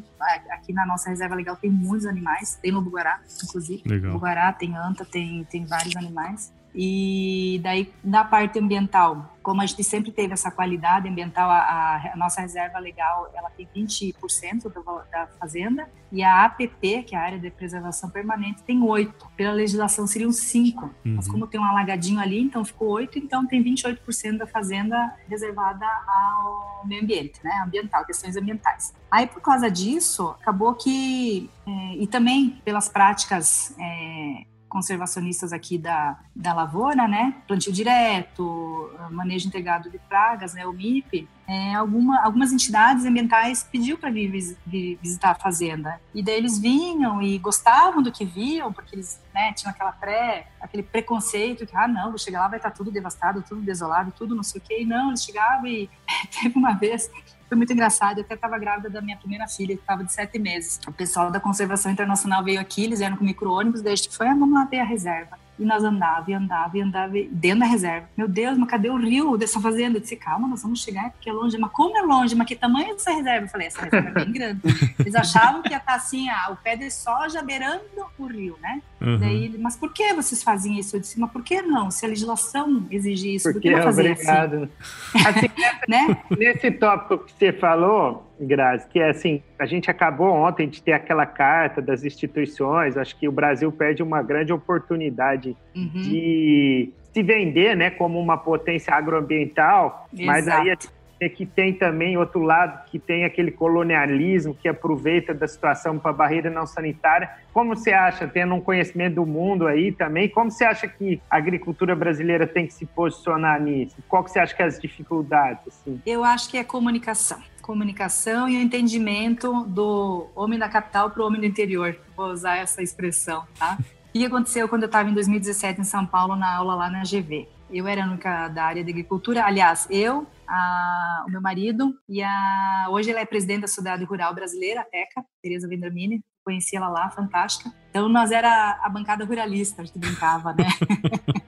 Aqui na nossa reserva legal tem muitos animais, tem no Bugará, inclusive. Legal. Bugará tem anta, tem, tem vários animais. E daí, na parte ambiental, como a gente sempre teve essa qualidade ambiental, a, a nossa reserva legal, ela tem 20% da, da fazenda, e a APP, que é a Área de Preservação Permanente, tem 8%. Pela legislação seriam 5%. Uhum. Mas como tem um alagadinho ali, então ficou 8%, então tem 28% da fazenda reservada ao meio ambiente, né? Ambiental, questões ambientais. Aí, por causa disso, acabou que... É, e também pelas práticas... É, conservacionistas aqui da, da lavoura, né? Plantio direto, manejo integrado de pragas, né? O MIP. É, alguma, algumas entidades ambientais pediu para vir, visitar a fazenda. E daí eles vinham e gostavam do que viam, porque eles né, tinham aquela pré, aquele preconceito que, ah, não, vou chegar lá, vai estar tudo devastado, tudo desolado, tudo não sei o quê. E não, eles chegavam e teve uma vez foi muito engraçado. Eu até estava grávida da minha primeira filha, que estava de sete meses. O pessoal da Conservação Internacional veio aqui, eles vieram com micro-ônibus, a gente foi, ah, vamos lá ver a reserva. E nós andava e andava e andava dentro da reserva. Meu Deus, mas cadê o rio dessa fazenda? Eu disse, calma, nós vamos chegar porque é longe. Mas como é longe? Mas que tamanho é essa reserva? Eu falei, essa reserva é bem grande. Eles achavam que ia estar assim, ah, o pé de soja beirando o rio, né? Uhum. Daí, mas por que vocês fazem isso? Eu disse, mas por que não? Se a legislação exige isso, porque por que não fazer obrigado. assim? assim né? Nesse tópico que você falou, Grazi, que é assim, a gente acabou ontem de ter aquela carta das instituições, acho que o Brasil perde uma grande oportunidade uhum. de se vender, né, como uma potência agroambiental, Exato. mas aí é que tem também outro lado, que tem aquele colonialismo que aproveita da situação para barreira não sanitária. Como você acha, tendo um conhecimento do mundo aí também, como você acha que a agricultura brasileira tem que se posicionar nisso? Qual que você acha que é as dificuldades? Assim? Eu acho que é comunicação comunicação e o entendimento do homem da capital para o homem do interior. Vou usar essa expressão, tá? O que aconteceu quando eu estava em 2017 em São Paulo na aula lá na GV? Eu era a única da área de agricultura. Aliás, eu, a, o meu marido e a hoje ela é presidente da Sociedade Rural Brasileira, a TECA, Tereza Vendramini. Conheci ela lá, fantástica. Então nós era a bancada ruralista, a gente brincava, né?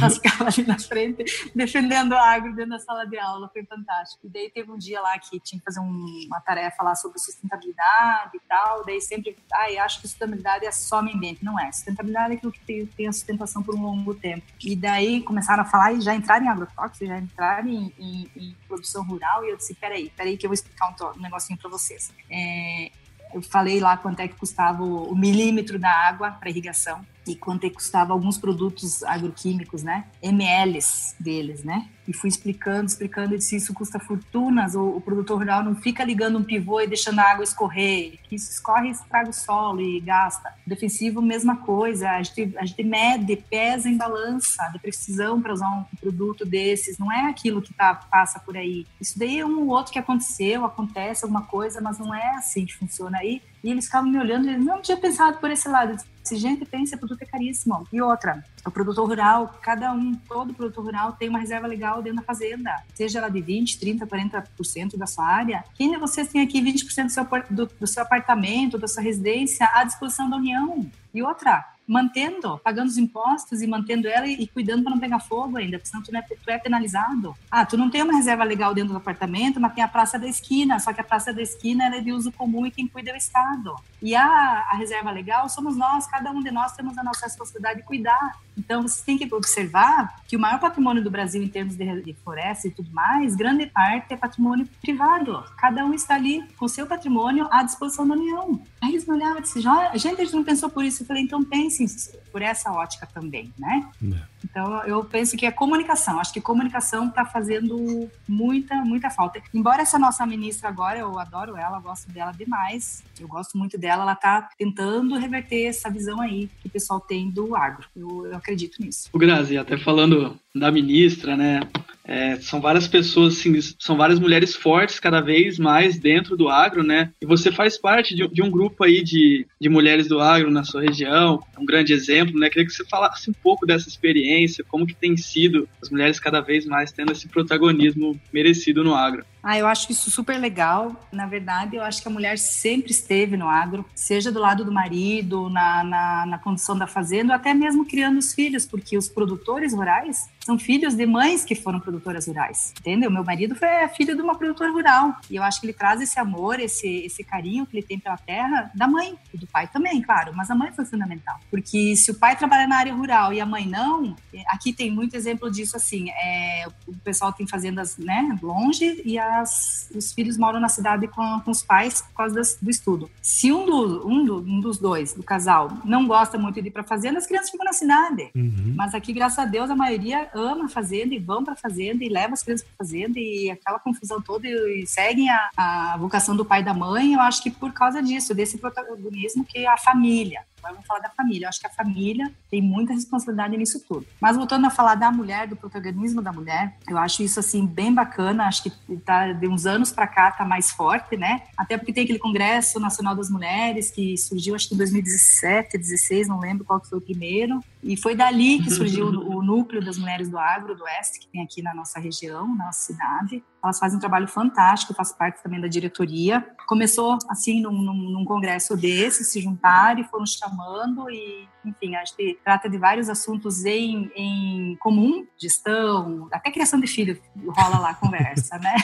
Nós ficávamos ali na frente defendendo a agro dentro da sala de aula, foi fantástico. E daí teve um dia lá que tinha que fazer um, uma tarefa lá sobre sustentabilidade e tal, daí sempre, ai, acho que sustentabilidade é só meio ambiente. Não é, sustentabilidade é aquilo que tem, tem, a sustentação por um longo tempo. E daí começaram a falar e já entraram em agrotóxicos, já entraram em, em, em, produção rural, e eu disse, peraí, peraí que eu vou explicar um, um negocinho para vocês. É, eu falei lá quanto é que custava o milímetro da água para irrigação e quanto é custava alguns produtos agroquímicos, né? MLs deles, né? E fui explicando, explicando, e disse, isso custa fortunas, o, o, produtor rural não fica ligando um pivô e deixando a água escorrer, que isso escorre e estraga o solo e gasta. Defensivo, mesma coisa, a gente, a gente mede, pesa em balança de precisão para usar um produto desses, não é aquilo que tá, passa por aí. Isso daí é um ou outro que aconteceu, acontece alguma coisa, mas não é assim que funciona aí. E eles ficavam me olhando e não tinha pensado por esse lado. Se gente pensa, produto é caríssimo. E outra, o produtor rural, cada um, todo produtor rural tem uma reserva legal dentro da fazenda, seja ela de 20, 30, 40% da sua área. Quem de vocês tem aqui 20% do seu, do, do seu apartamento, da sua residência à disposição da União? E outra, mantendo, pagando os impostos e mantendo ela e, cuidando para não pegar fogo ainda, porque senão tu, é, tu é penalizado. Ah, tu não tem uma reserva legal dentro do apartamento, mas tem a praça da esquina, só que a praça da esquina é de uso comum e quem cuida é o Estado. E a, a reserva legal somos nós, cada um de nós temos a nossa responsabilidade de cuidar. Então, vocês têm que observar que o maior patrimônio do Brasil em termos de, de floresta e tudo mais, grande parte é patrimônio privado. Cada um está ali com seu patrimônio à disposição da União. Aí eles me olhavam e disseram, gente, a gente não pensou por isso. Eu falei, então pensem por essa ótica também, né? É. Então, eu penso que é comunicação. Acho que comunicação está fazendo muita, muita falta. Embora essa nossa ministra agora, eu adoro ela, gosto dela demais. Eu gosto muito dela. Ela está tentando reverter essa visão aí que o pessoal tem do agro. Eu, eu acredito nisso. O Grazi, até falando da ministra, né? É, são várias pessoas, assim, são várias mulheres fortes cada vez mais dentro do agro, né? E você faz parte de, de um grupo aí de, de mulheres do agro na sua região, um grande exemplo exemplo, né? Queria que você falasse um pouco dessa experiência, como que tem sido as mulheres cada vez mais tendo esse protagonismo merecido no agro. Ah, eu acho isso super legal. Na verdade, eu acho que a mulher sempre esteve no agro, seja do lado do marido, na, na, na condição da fazenda, até mesmo criando os filhos, porque os produtores rurais são filhos de mães que foram produtoras rurais, entendeu? Meu marido foi filho de uma produtora rural e eu acho que ele traz esse amor, esse, esse carinho que ele tem pela terra da mãe e do pai também, claro, mas a mãe foi fundamental, porque se o pai trabalha na área rural e a mãe não, aqui tem muito exemplo disso assim, é, o pessoal tem fazendas, né, longe e as, os filhos moram na cidade com, com os pais por causa das, do estudo. Se um, do, um, do, um, dos dois, do casal, não gosta muito de ir para fazenda, as crianças ficam na cidade. Uhum. Mas aqui, graças a Deus, a maioria ama a fazenda e vão para a fazenda e leva as crianças para a fazenda e aquela confusão toda e, e seguem a, a vocação do pai e da mãe. Eu acho que por causa disso, desse protagonismo que a família Agora vamos falar da família. Eu acho que a família tem muita responsabilidade nisso tudo. Mas voltando a falar da mulher, do protagonismo da mulher, eu acho isso assim bem bacana. Acho que tá de uns anos para cá tá mais forte, né? Até porque tem aquele Congresso Nacional das Mulheres que surgiu acho que em 2017, 16, não lembro qual que foi o primeiro. E foi dali que surgiu o núcleo das mulheres do agro do oeste, que tem aqui na nossa região, na nossa cidade. Elas fazem um trabalho fantástico, faz parte também da diretoria. Começou assim num, num, num congresso desse, se juntaram e foram chamando e, enfim, acho que trata de vários assuntos em, em comum, gestão, até criação de filho rola lá a conversa, né?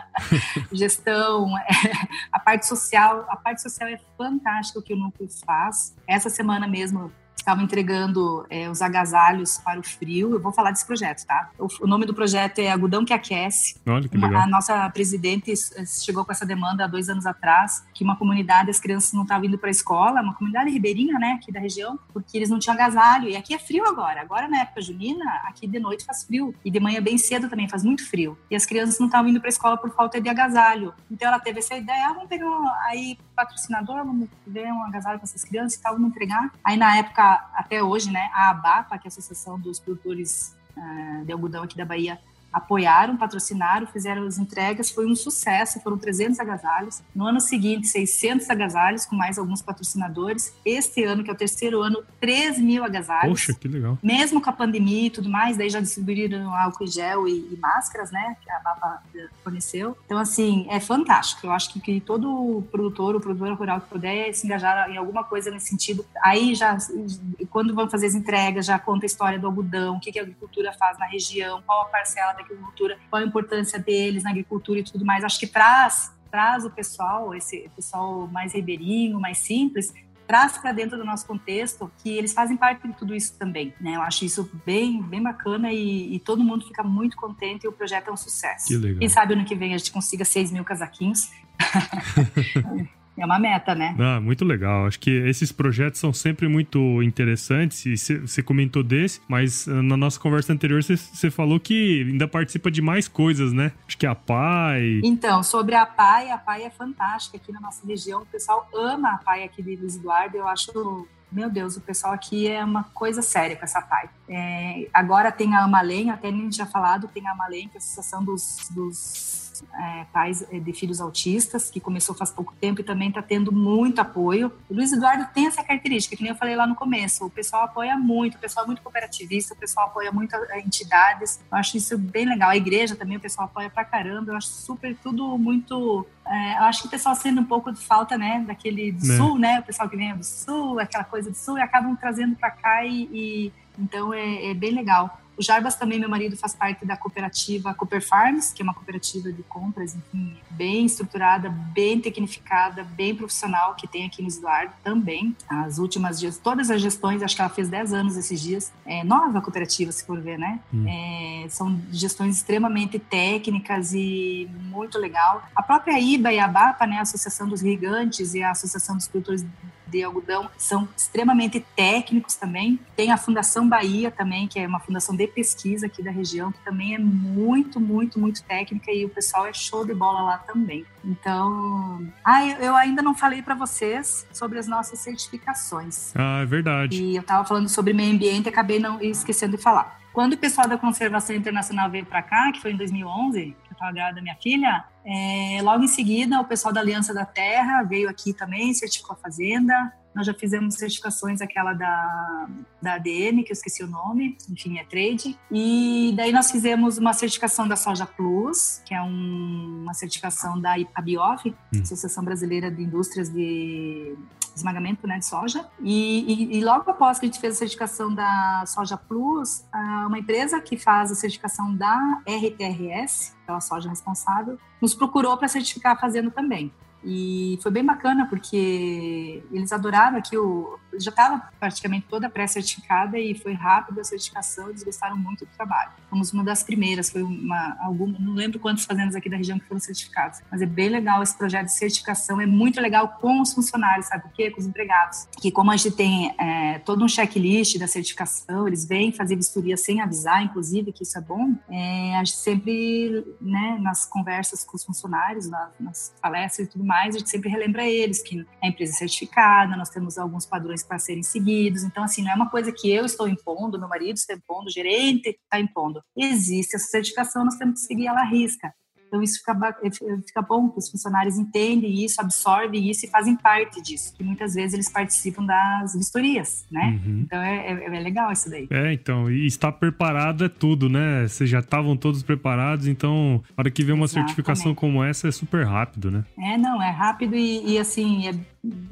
gestão, é, a parte social, a parte social é fantástica o que o núcleo faz. Essa semana mesmo estavam entregando é, os agasalhos para o frio. Eu vou falar desse projeto, tá? O, o nome do projeto é Agudão que Aquece. Olha que legal. A nossa presidente chegou com essa demanda há dois anos atrás, que uma comunidade, as crianças não estavam indo para a escola, uma comunidade ribeirinha, né, aqui da região, porque eles não tinham agasalho. E aqui é frio agora. Agora, na época junina, aqui de noite faz frio. E de manhã bem cedo também faz muito frio. E as crianças não estavam indo para a escola por falta de agasalho. Então ela teve essa ideia, ah, vamos pegar um, aí patrocinador, vamos ver um agasalho para essas crianças e tal, vamos entregar. Aí na época até hoje, né, a ABAPA, que é a Associação dos Produtores uh, de Algodão aqui da Bahia, apoiaram, patrocinaram, fizeram as entregas, foi um sucesso, foram 300 agasalhos. No ano seguinte, 600 agasalhos, com mais alguns patrocinadores. Este ano, que é o terceiro ano, 3 mil agasalhos. Poxa, que legal. Mesmo com a pandemia e tudo mais, daí já distribuíram álcool gel e, e máscaras, né, que a BAPA forneceu. Então, assim, é fantástico. Eu acho que, que todo produtor ou produtora rural que puder se engajar em alguma coisa nesse sentido, aí já, quando vão fazer as entregas, já conta a história do algodão, o que, que a agricultura faz na região, qual a parcela da agricultura, qual a importância deles na agricultura e tudo mais. Acho que traz traz o pessoal, esse pessoal mais ribeirinho, mais simples, traz para dentro do nosso contexto que eles fazem parte de tudo isso também, né? Eu acho isso bem, bem bacana e, e todo mundo fica muito contente e o projeto é um sucesso. Que legal. Quem sabe ano que vem a gente consiga 6 mil casaquinhos. É uma meta, né? Ah, muito legal. Acho que esses projetos são sempre muito interessantes. E você comentou desse, mas ah, na nossa conversa anterior você falou que ainda participa de mais coisas, né? Acho que a PAI. Então, sobre a PAI, a PAI é fantástica aqui na nossa região. O pessoal ama a PAI aqui de Luiz Eduardo. Eu acho meu Deus, o pessoal aqui é uma coisa séria com essa PAI. É, agora tem a Amalém, até a gente já falado, tem a Amalém, que é a Associação dos, dos é, pais é, de filhos autistas, que começou faz pouco tempo e também está tendo muito apoio. O Luiz Eduardo tem essa característica, que nem eu falei lá no começo, o pessoal apoia muito, o pessoal é muito cooperativista, o pessoal apoia muito entidades, eu acho isso bem legal. A igreja também, o pessoal apoia pra caramba, eu acho super tudo muito... É, eu acho que o pessoal sendo um pouco de falta, né, daquele do é. sul, né, o pessoal que vem do sul, aquela coisa do sul, e acabam trazendo para cá e, e então é, é, bem legal. O Jarbas também, meu marido, faz parte da cooperativa Cooper Farms, que é uma cooperativa de compras, enfim, bem estruturada, bem tecnificada, bem profissional, que tem aqui no Eduardo também. As últimas dias, todas as gestões, acho que ela fez 10 anos esses dias. É nova cooperativa, se for ver, né? Hum. É, são gestões extremamente técnicas e muito legal. A própria IBA e a BAPA, né, a Associação dos Gigantes e a Associação dos Produtores de algodão são extremamente técnicos também. Tem a Fundação Bahia também, que é uma fundação de pesquisa aqui da região, que também é muito, muito, muito técnica e o pessoal é show de bola lá também. Então, ah, eu ainda não falei para vocês sobre as nossas certificações. Ah, é verdade. E eu estava falando sobre meio ambiente acabei não esquecendo de falar. Quando o pessoal da Conservação Internacional veio para cá, que foi em 2011, que eu estava grávida da minha filha, é, logo em seguida o pessoal da Aliança da Terra veio aqui também, certificou a fazenda. nós já fizemos certificações, aquela da, da ADM, que eu esqueci o nome, enfim, é trade. E daí nós fizemos uma certificação da Soja Plus, que é um, uma certificação da ABIOF, hum. Associação Brasileira de Indústrias de esmagamento né, de soja. E, e, e, logo após que a gente fez a certificação da Soja Plus, uma empresa que faz a certificação da RTRS, que é a soja responsável, nos procurou para certificar fazendo também. E foi bem bacana porque eles adoraram aqui o. Já estava praticamente toda pré-certificada e foi rápido a certificação, eles gostaram muito do trabalho. Fomos uma das primeiras, foi uma. Alguma, não lembro quantas fazendas aqui da região que foram certificadas, mas é bem legal esse projeto de certificação, é muito legal com os funcionários, sabe o quê? Com os empregados. Que como a gente tem é, todo um checklist da certificação, eles vêm fazer vistoria sem avisar, inclusive, que isso é bom, é, a gente sempre, né, nas conversas com os funcionários, nas, nas palestras e tudo mais, a gente sempre relembra eles que a empresa é certificada, nós temos alguns padrões para serem seguidos. Então, assim, não é uma coisa que eu estou impondo, meu marido está impondo, o gerente está impondo. Existe essa certificação, nós temos que seguir ela à risca. Então, isso fica, fica bom que os funcionários entendem isso, absorvem isso e fazem parte disso. Que muitas vezes eles participam das vistorias, né? Uhum. Então, é, é, é, legal isso daí. É, então, e estar preparado é tudo, né? Vocês já estavam todos preparados, então, a hora que vê uma Exatamente. certificação como essa, é super rápido, né? É, não, é rápido e, e assim, é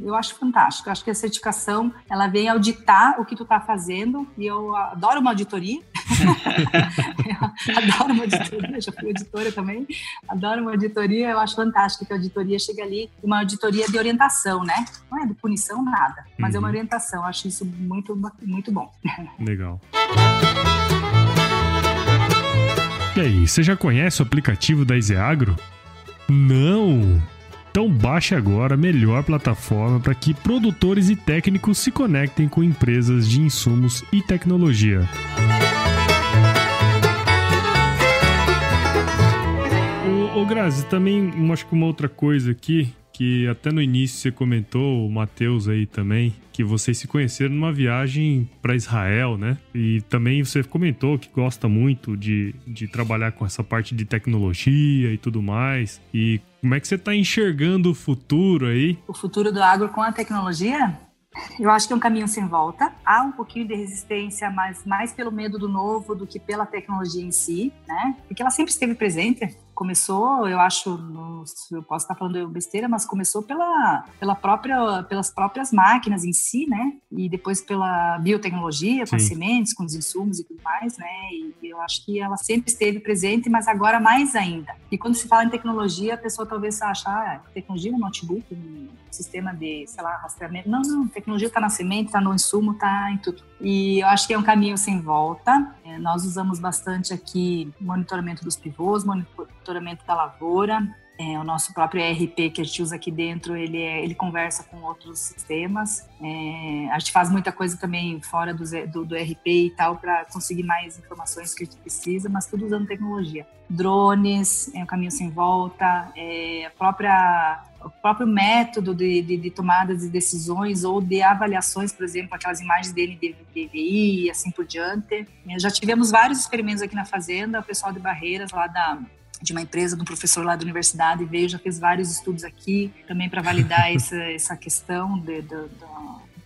eu acho fantástico. Eu acho que a certificação ela vem auditar o que tu está fazendo e eu adoro uma auditoria. adoro uma auditoria, já fui auditora também. Adoro uma auditoria, eu acho fantástico que a auditoria chega ali, uma auditoria de orientação, né? Não é de punição nada, mas uhum. é uma uhum. orientação. Eu acho isso muito muito bom. Legal. E aí, você já conhece o aplicativo da Iseagro? Não! Então baixe agora a melhor plataforma para que produtores e técnicos se conectem com empresas de insumos e tecnologia. Ô, ô Grazi, também acho que uma outra coisa aqui que até no início você comentou, o Matheus aí também, que vocês se conheceram numa viagem para Israel, né? E também você comentou que gosta muito de, de trabalhar com essa parte de tecnologia e tudo mais. E como é que você está enxergando o futuro aí? O futuro do agro com a tecnologia? Eu acho que é um caminho sem volta. Há um pouquinho de resistência, mas mais pelo medo do novo do que pela tecnologia em si, né? Porque ela sempre esteve presente começou, eu acho, eu posso estar falando besteira, mas começou pela, pela própria, pelas próprias máquinas em si, né? E depois pela biotecnologia, com Sim. as sementes, com os insumos e tudo mais, né? E eu acho que ela sempre esteve presente, mas agora mais ainda. E quando se fala em tecnologia, a pessoa talvez ache, ah, tecnologia um notebook, um sistema de, sei lá, rastreamento. Não, não, tecnologia está na semente, está no insumo, está em tudo. E eu acho que é um caminho sem volta. É, nós usamos bastante aqui monitoramento dos pivôs, monitoramento da lavoura, é, o nosso próprio ERP que a gente usa aqui dentro, ele, é, ele conversa com outros sistemas. É, a gente faz muita coisa também fora do, do, do ERP e tal para conseguir mais informações que a gente precisa, mas tudo usando tecnologia. Drones, é um caminho sem volta, é, a própria o próprio método de, de, de, tomada de decisões ou de avaliações, por exemplo, aquelas imagens dele de DVI e assim por diante. É, já tivemos vários experimentos aqui na fazenda, o pessoal de Barreiras lá da de uma empresa, de um professor lá da universidade, veio, já fez vários estudos aqui, também para validar essa, essa questão de, de,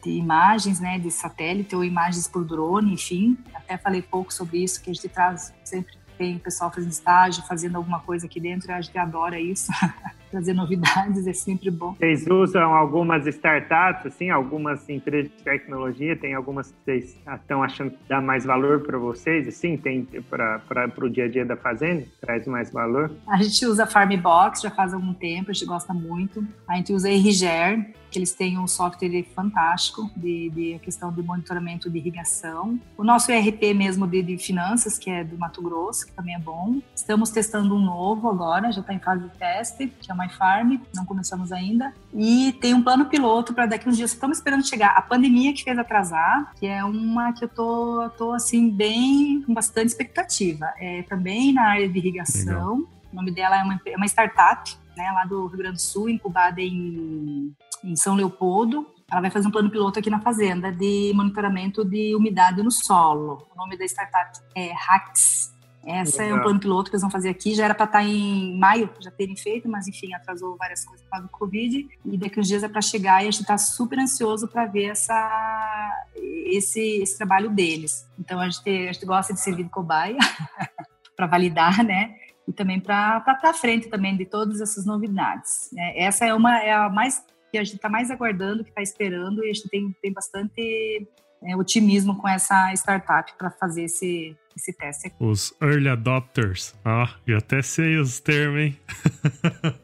de, imagens, né, de satélite ou imagens por drone, enfim. Até falei pouco sobre isso, que a gente traz sempre tem pessoal fazendo estágio, fazendo alguma coisa aqui dentro, a gente adora isso. trazer novidades é sempre bom. Vocês usam algumas startups, assim, algumas empresas de tecnologia, tem algumas que vocês estão achando que dá mais valor para vocês, assim, tem para o dia a dia da fazenda, traz mais valor? A gente usa Farmbox já faz algum tempo, a gente gosta muito. A gente usa Irriger, que eles têm um software fantástico de, de questão de monitoramento de irrigação. O nosso ERP mesmo de, de finanças, que é do Mato Grosso, que também é bom. Estamos testando um novo agora, já está em fase de teste, que é uma MyFarm, não começamos ainda. E tem um plano piloto para daqui uns dias. Estamos esperando chegar a pandemia que fez atrasar, que é uma que eu tô, tô assim, bem, com bastante expectativa. É também na área de irrigação. Legal. O nome dela é uma, é uma startup, né, lá do Rio Grande do Sul, incubada em, em São Leopoldo. Ela vai fazer um plano piloto aqui na fazenda de monitoramento de umidade no solo. O nome da startup é Hacks Essa Legal. é um plano piloto que eles vão fazer aqui. Já era para estar tá em maio, já terem feito, mas enfim, atrasou várias coisas por causa do Covid. E daqui uns dias é para chegar e a gente está super ansioso para ver essa, esse, esse trabalho deles. Então a gente, a gente gosta de servir de cobaia para validar, né? E também para estar tá à frente também de todas essas novidades. É, essa é uma é a mais que a gente está mais aguardando, que está esperando, e a gente tem, tem bastante é, otimismo com essa startup para fazer esse, esse teste aqui. Os early adopters. Ah, eu até sei os termos, hein?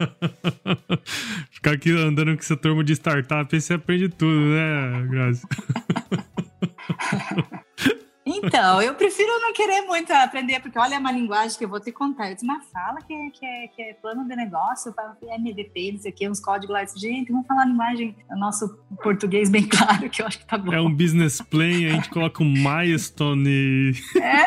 Ficar aqui andando com essa turma de startup, você aprende tudo, né, Grazi? Então, eu prefiro não querer muito aprender, porque olha é uma linguagem que eu vou te contar. Eu disse, mas fala que é, que é, que é plano de negócio, que é MVP, não sei o quê, uns códigos lá. Disse, gente, vamos falar a linguagem, o nosso português bem claro, que eu acho que tá bom. É um business plan, a gente coloca um milestone. É.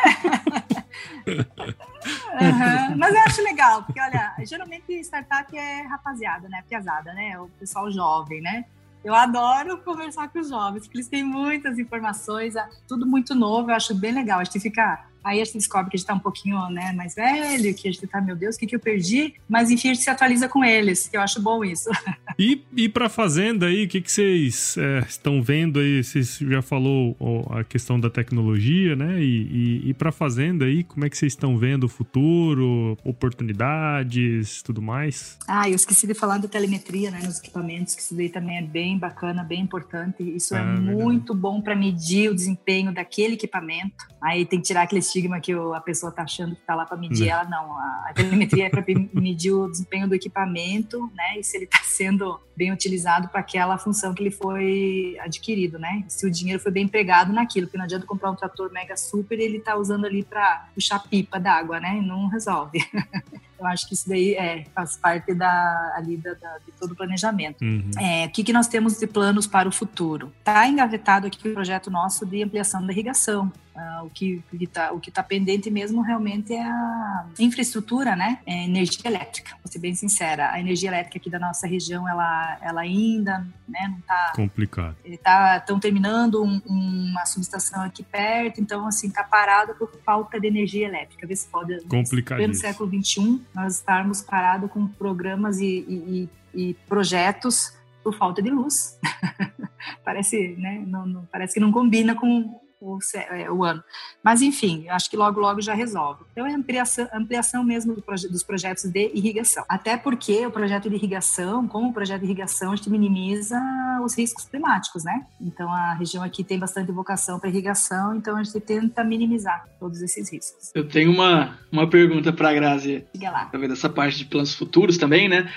Uhum. Mas eu acho legal, porque olha, geralmente startup é rapaziada, né? Piazada, né? O pessoal jovem, né? Eu adoro conversar com os jovens, porque eles têm muitas informações, é tudo muito novo, eu acho bem legal. A gente fica Aí a gente descobre que a gente está um pouquinho né, mais velho, que a gente está, meu Deus, o que, que eu perdi? Mas enfim, a gente se atualiza com eles, que eu acho bom isso. E, e para a Fazenda aí, o que, que vocês é, estão vendo aí? Vocês já falou ó, a questão da tecnologia, né? E, e, e Fazenda aí, como é que vocês estão vendo o futuro, oportunidades, tudo mais? Ah, eu esqueci de falar da telemetria, né, nos equipamentos, que isso daí também é bem bacana, bem importante. Isso é, é muito bom para medir o desempenho daquele equipamento. Aí tem que tirar aqueles estigma que a pessoa está achando que está lá para medir, ela não. A telemetria é para medir o desempenho do equipamento, né? E se ele está sendo bem utilizado para aquela função que ele foi adquirido, né? Se o dinheiro foi bem empregado naquilo, porque não adianta comprar um trator mega super e ele está usando ali para puxar pipa d'água, né? Não resolve. Eu acho que isso daí é, faz parte da, ali da, da de todo o planejamento. Uhum. É, o que, que nós temos de planos para o futuro? Está engavetado aqui o projeto nosso de ampliação da irrigação. Uh, o que está o que tá pendente mesmo realmente é a infraestrutura, né? É energia elétrica. Vou ser bem sincera, a energia elétrica aqui da nossa região, ela, ela ainda né, não está complicado. Estão terminando um, uma subestação aqui perto, então assim está parado por falta de energia elétrica. Vê se pode. Complicado. No século 21 nós estarmos parados com programas e, e, e projetos por falta de luz. parece, né? Não, não, parece que não combina com o, é, o, ano. Mas, enfim, acho que logo, logo já resolve. Então, é ampliação, ampliação mesmo do proje dos projetos de irrigação. Até porque o projeto de irrigação, como o projeto de irrigação, a gente minimiza os riscos climáticos, né? Então, a região aqui tem bastante vocação para irrigação, então a gente tenta minimizar todos esses riscos. Eu tenho uma, uma pergunta para a Grazi. Diga lá. Talvez dessa parte de planos futuros também, né?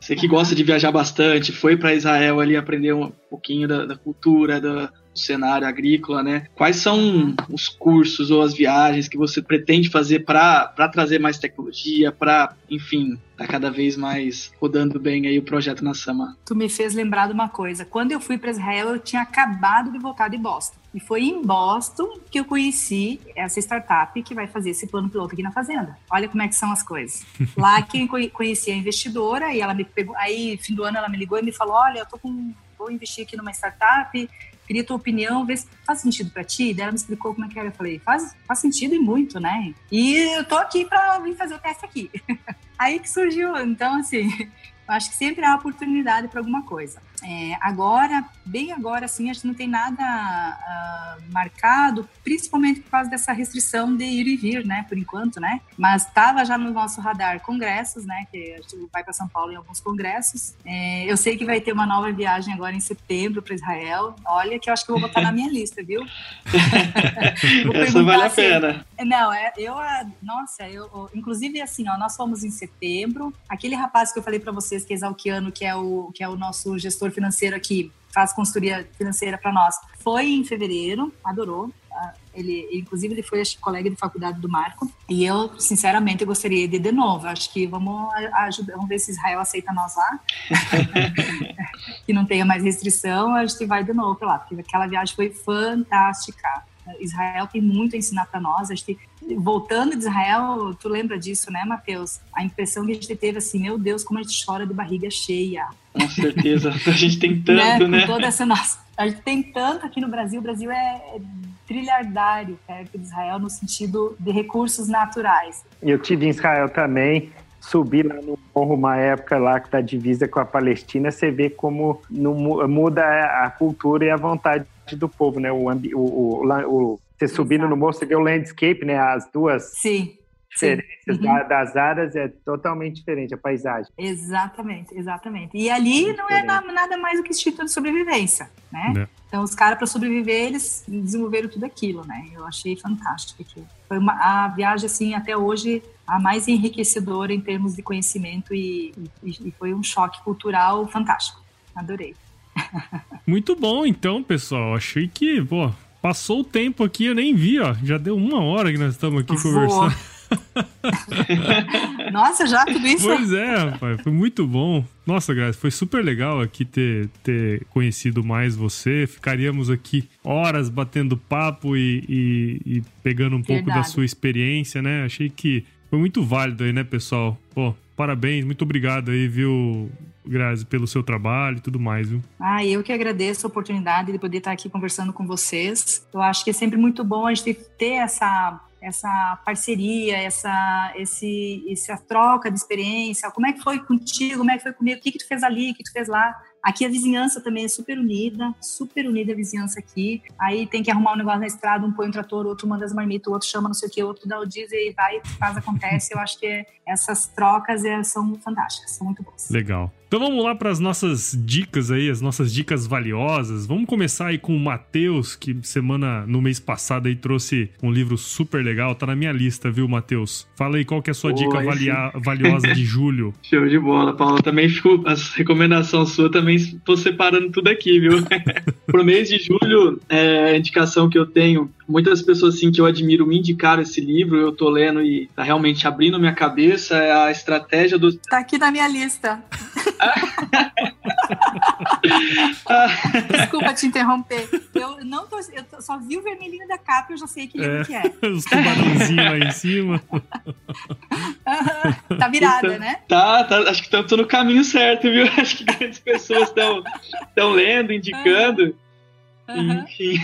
Você que gosta de viajar bastante, foi para Israel ali aprender um pouquinho da, da cultura, da, cenário agrícola, né? Quais são os cursos ou as viagens que você pretende fazer para trazer mais tecnologia, para, enfim, tá cada vez mais rodando bem aí o projeto na Sama. Tu me fez lembrar de uma coisa. Quando eu fui para Israel, eu tinha acabado de voltar de Boston. E foi em Boston que eu conheci essa startup que vai fazer esse plano piloto aqui na fazenda. Olha como é que são as coisas. Lá que eu conheci a investidora e ela me pegou, aí fim do ano ela me ligou e me falou: "Olha, eu tô com vou investir aqui numa startup queria tua opinião, ver se faz sentido para ti. Daí ela me explicou como é que era. Eu falei, faz, faz sentido e muito, né? E eu tô aqui para vir fazer o teste aqui. Aí que surgiu. Então, assim, acho que sempre há oportunidade para alguma coisa. É, agora, bem agora, assim, a gente não tem nada uh, marcado, principalmente por causa dessa restrição de ir e vir, né, por enquanto, né? Mas estava já no nosso radar congressos, né, que a gente vai para São Paulo em alguns congressos. É, eu sei que vai ter uma nova viagem agora em setembro para Israel. Olha, que eu acho que eu vou botar na minha lista, viu? Essa vale a pena. Não, é, eu, nossa, eu, inclusive assim, ó, nós fomos em setembro. Aquele rapaz que eu falei para vocês que é Exalquiano, que é o que é o nosso gestor financeiro aqui, faz consultoria financeira para nós. Foi em fevereiro, adorou. Ah, ele, inclusive, ele foi colega de faculdade do Marco. E eu, sinceramente, gostaria de ir de novo. Acho que vamos ajudar, vamos ver se Israel aceita nós lá. que não tenha mais restrição, a gente vai de novo para lá, porque aquela viagem foi fantástica. Israel tem muito a ensinar para nós. A gente, voltando de Israel, tu lembra disso, né, Matheus? A impressão que a gente teve assim, meu Deus, como a gente chora de barriga cheia. Com certeza, a gente tem tanto, né? né? Com toda essa nossa, a gente tem tanto aqui no Brasil. O Brasil é trilhardário perto de Israel no sentido de recursos naturais. Eu tive em Israel também, subi lá no morro uma época lá que tá divisa com a Palestina, você vê como não muda a cultura e a vontade do povo, né? O, o, o, o você subindo Exato. no morro, você vê o landscape, né? As duas Sim diferenças uhum. das áreas é totalmente diferente, a paisagem. Exatamente, exatamente. E ali não é nada mais do que instinto de sobrevivência, né? É. Então, os caras, para sobreviver, eles desenvolveram tudo aquilo, né? Eu achei fantástico aquilo. Foi uma, a viagem, assim, até hoje, a mais enriquecedora em termos de conhecimento e, e, e foi um choque cultural fantástico. Adorei. Muito bom, então, pessoal. Achei que, pô, passou o tempo aqui, eu nem vi, ó. Já deu uma hora que nós estamos aqui conversando. Nossa, já tudo isso? Pois é, rapaz, foi muito bom. Nossa, Graça, foi super legal aqui ter, ter conhecido mais você. Ficaríamos aqui horas batendo papo e, e, e pegando um Verdade. pouco da sua experiência, né? Achei que foi muito válido aí, né, pessoal? Pô, parabéns, muito obrigado aí, viu, Grazi, pelo seu trabalho e tudo mais, viu? Ah, eu que agradeço a oportunidade de poder estar aqui conversando com vocês. Eu acho que é sempre muito bom a gente ter essa essa parceria, essa, esse, essa troca de experiência, como é que foi contigo, como é que foi comigo, o que, que tu fez ali, o que tu fez lá. Aqui a vizinhança também é super unida, super unida a vizinhança aqui. Aí tem que arrumar um negócio na estrada, um põe um trator, outro manda as marmitas, outro chama não sei o que, outro dá o diesel e vai, faz, acontece. Eu acho que essas trocas é, são fantásticas, são muito boas. Legal. Então vamos lá para as nossas dicas aí, as nossas dicas valiosas. Vamos começar aí com o Matheus, que semana, no mês passado aí trouxe um livro super legal, tá na minha lista, viu, Matheus? Fala aí qual que é a sua Oi, dica valia, valiosa de julho. Show de bola, Paulo. Também ficou, as recomendações suas também tô separando tudo aqui, viu? Pro mês de julho, é, a indicação que eu tenho muitas pessoas assim que eu admiro me indicaram esse livro, eu tô lendo e tá realmente abrindo minha cabeça, é a estratégia do Tá aqui na minha lista. Desculpa te interromper. Eu não tô, eu só vi o vermelhinho da capa e eu já sei que livro é, que é. Os tubarãozinhos lá em cima. tá virada, então, né? Tá, tá, acho que tô no caminho certo, viu? Acho que grandes pessoas estão lendo, indicando. Uhum. Enfim,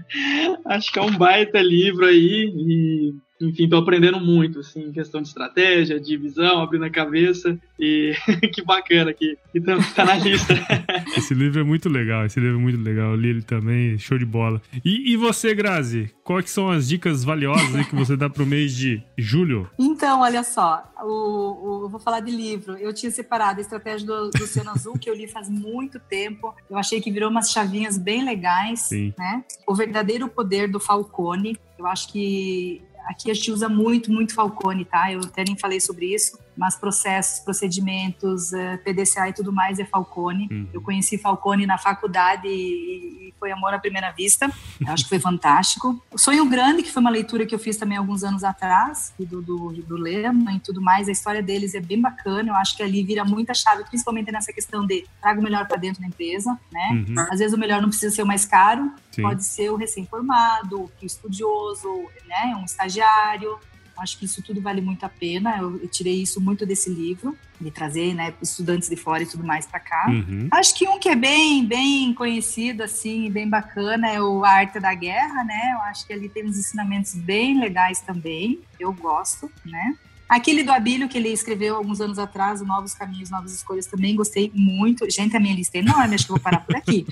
acho que é um baita livro aí e enfim, tô aprendendo muito, assim, em questão de estratégia, de visão, abrindo a cabeça. E que bacana que, que tá na lista. esse livro é muito legal, esse livro é muito legal. Eu li ele também, show de bola. E, e você, Grazi? Quais são as dicas valiosas que você dá pro mês de julho? Então, olha só, o, o, vou falar de livro. Eu tinha separado a estratégia do, do Oceano Azul, que eu li faz muito tempo. Eu achei que virou umas chavinhas bem legais, Sim. né? O Verdadeiro Poder do Falcone. Eu acho que Aqui a gente usa muito, muito Falcone, tá? Eu até nem falei sobre isso, mas processos, procedimentos, eh, PDCA e tudo mais é Falcone. Uhum. Eu conheci Falcone na faculdade e, e foi amor à primeira vista. Eu acho que foi fantástico. O Sonho Grande, que foi uma leitura que eu fiz também alguns anos atrás, do, do, do Lema e tudo mais, a história deles é bem bacana. Eu acho que ali vira muita chave, principalmente nessa questão de traga o melhor para dentro da empresa, né? Uhum. Às vezes o melhor não precisa ser o mais caro, Sim. pode ser o recém-formado, o estudioso, né? Um estagiário. Acho que isso tudo vale muito a pena. Eu, eu tirei isso muito desse livro, de trazer né, estudantes de fora e tudo mais para cá. Uhum. Acho que um que é bem, bem conhecido, assim, bem bacana é o A Arte da Guerra, né? Eu acho que ali tem uns ensinamentos bem legais também. Eu gosto, né? Aquele do Abílio que ele escreveu alguns anos atrás, Novos Caminhos, Novas Escolhas, também gostei muito. Gente, a minha lista é enorme, acho que eu vou parar por aqui.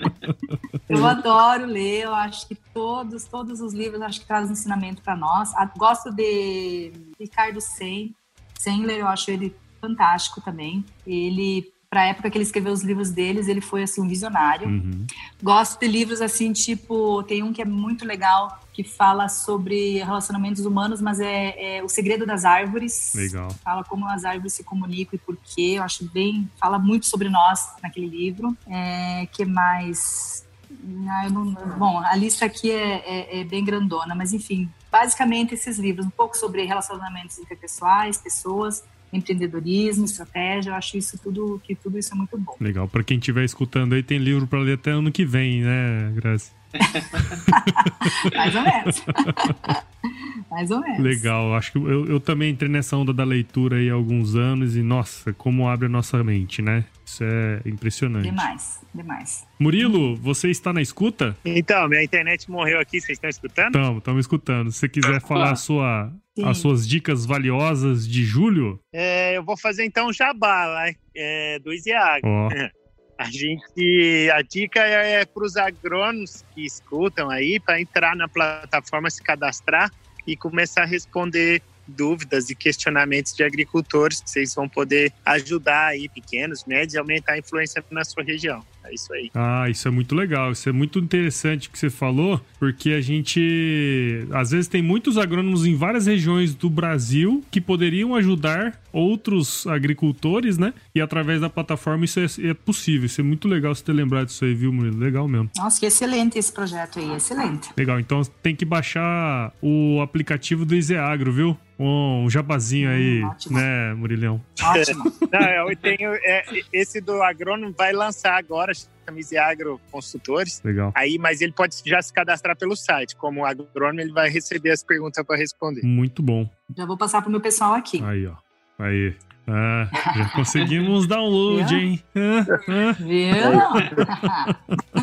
eu adoro ler, eu acho que todos, todos os livros acho que trazem ensinamento para nós. Gosto de Ricardo Sen, Sendler, eu acho ele fantástico também. Ele para a época que ele escreveu os livros deles, ele foi assim um visionário. Uhum. Gosto de livros assim, tipo, tem um que é muito legal que fala sobre relacionamentos humanos, mas é, é, o segredo das árvores. Legal. Fala como as árvores se comunicam e por quê. Eu acho bem, fala muito sobre nós naquele livro. É, que mais? Ah, não, bom, a lista aqui é, é, é, bem grandona, mas enfim, basicamente esses livros, um pouco sobre relacionamentos interpessoais, pessoas, empreendedorismo, estratégia, eu acho isso tudo que tudo isso é muito bom. Legal, para quem estiver escutando aí tem livro para ler até ano que vem, né, Graça? Mais ou menos. mais ou menos. Legal, acho que eu, eu também entrei nessa onda da leitura aí há alguns anos e, nossa, como abre a nossa mente, né? Isso é impressionante. Demais, demais. Murilo, você está na escuta? Então, minha internet morreu aqui, vocês estão escutando? Estamos, estamos escutando. Se você quiser falar a sua, as suas dicas valiosas de julho. É, eu vou fazer então um jabá né? é, do Isiago. Ó. A gente, a dica é, para os agrônomos que escutam aí, para entrar na plataforma, se cadastrar e começar a responder dúvidas e questionamentos de agricultores que vocês vão poder ajudar aí pequenos, médios, aumentar a influência na sua região. É isso aí. Ah, isso é muito legal. Isso é muito interessante o que você falou, porque a gente às vezes tem muitos agrônomos em várias regiões do Brasil que poderiam ajudar outros agricultores, né? E através da plataforma isso é, é possível. Isso é muito legal você ter lembrado disso aí, viu, Murilo? Legal mesmo. Nossa, que excelente esse projeto aí, excelente. Legal, então tem que baixar o aplicativo do Izeagro, viu? Um jabazinho aí, Hum, ótimo. né, Murilhão? Ótimo. Não, eu tenho, é, esse do agrônomo vai lançar agora, chama Isiagro Consultores. Legal. Aí, mas ele pode já se cadastrar pelo site. Como agrônomo, ele vai receber as perguntas para responder. Muito bom. Já vou passar pro meu pessoal aqui. Aí, ó. Aí. Ah, já conseguimos download, hein? Ah, ah. Viu?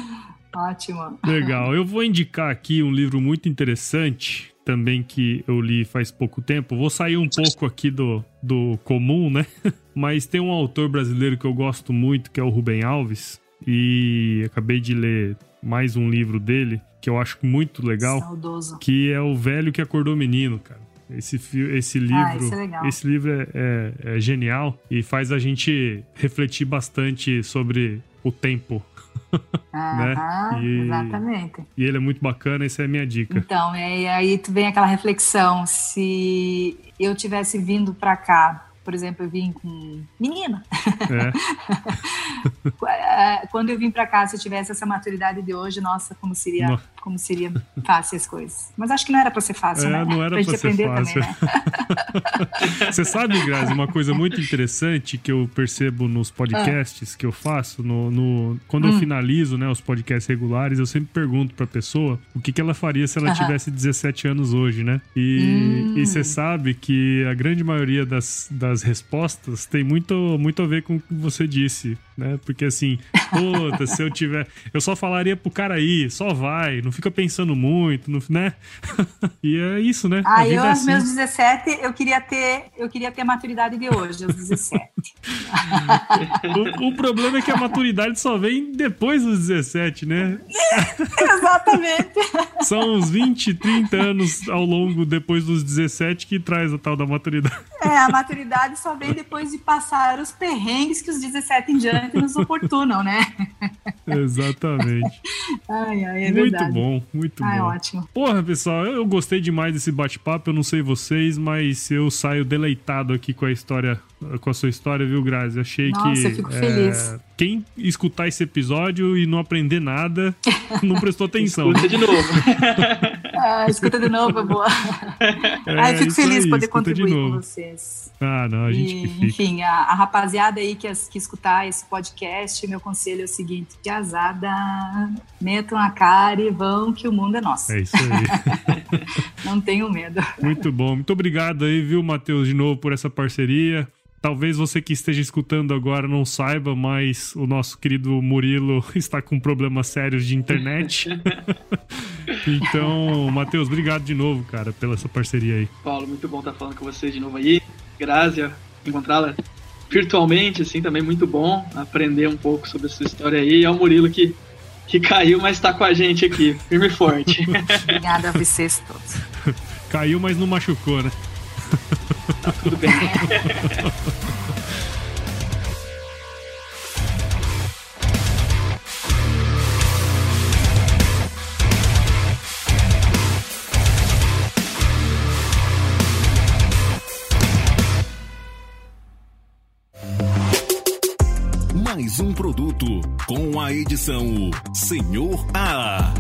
Ótimo. Legal. Eu vou indicar aqui um livro muito interessante, também que eu li faz pouco tempo. Vou sair um pouco aqui do, do comum, né? Mas tem um autor brasileiro que eu gosto muito, que é o Rubem Alves. E acabei de ler mais um livro dele, que eu acho muito legal, Saudoso. que é O Velho que Acordou Menino, cara. Esse, esse livro, Ah, esse é esse livro é, é- é genial e faz a gente refletir bastante sobre o tempo. Aham, E- Exatamente. E ele é muito bacana, essa é a minha dica. Então, e aí tu vem aquela reflexão, se eu tivesse vindo pra cá, por exemplo, eu vim com menina, É, quando eu vim pra cá, se eu tivesse essa maturidade de hoje, nossa, como seria, No- como seria fácil as coisas. Mas acho que não era pra ser fácil, É, né? não era pra ser aprender fácil. também, né? Você sabe, Grazi, uma coisa muito interessante que eu percebo nos podcasts que eu faço, no, no- quando eu Hum. finalizo né, os podcasts regulares, eu sempre pergunto pra pessoa o que, que ela faria se ela tivesse 17 anos hoje, né? E Hum. e você sabe que a grande maioria das, das respostas tem muito, muito a ver com o que você disse, né? Porque assim, puta, se eu tiver. Eu só falaria pro cara ir, só vai, não fica pensando muito, não- né? e é isso, né? A Ah, vida eu é aos assim. meus 17, eu queria ter, eu queria ter a maturidade de hoje, aos 17. O, o problema é que a maturidade só vem depois dos 17, né? Exatamente. São uns 20, 30 anos ao longo depois dos 17 que traz a tal da maturidade. É, a maturidade só vem depois de passar os perrengues que os 17 em diante nos oportunam, né? Exatamente. Ai, ai, é muito verdade. bom, muito Ai, bom. ótimo. Porra, pessoal, eu gostei demais desse bate-papo. Eu não sei vocês, mas eu saio deleitado aqui com a história, com a sua história, viu, Grazi? Achei Nossa, que. eu fico é, feliz. Quem escutar esse episódio e não aprender nada, não prestou atenção. Escuta de novo. Ah, escuta de novo, é boa. Ai, eu fico feliz aí, poder contribuir com novo. vocês. Ah, não, a gente E, que fica. enfim, a, a rapaziada aí que, as- que escutar esse podcast, meu conselho é o seguinte: piazada, metam a cara e vão, que o mundo é nosso. É isso aí. Não tenham medo. Muito bom. Muito obrigado aí, viu, Matheus, de novo por essa parceria. Talvez você que esteja escutando agora não saiba, mas o nosso querido Murilo está com problemas sérios de internet. então, Matheus, obrigado de novo, cara, pela essa parceria aí. Paulo, muito bom estar falando com vocês de novo aí. Grazia, encontrá-la virtualmente, assim, também muito bom aprender um pouco sobre a sua história aí. É o Murilo que, que caiu, mas está com a gente aqui, firme e forte. Obrigada a vocês todos. Caiu, mas não machucou, né? Tudo bem. Mais um produto com a edição Senhor A.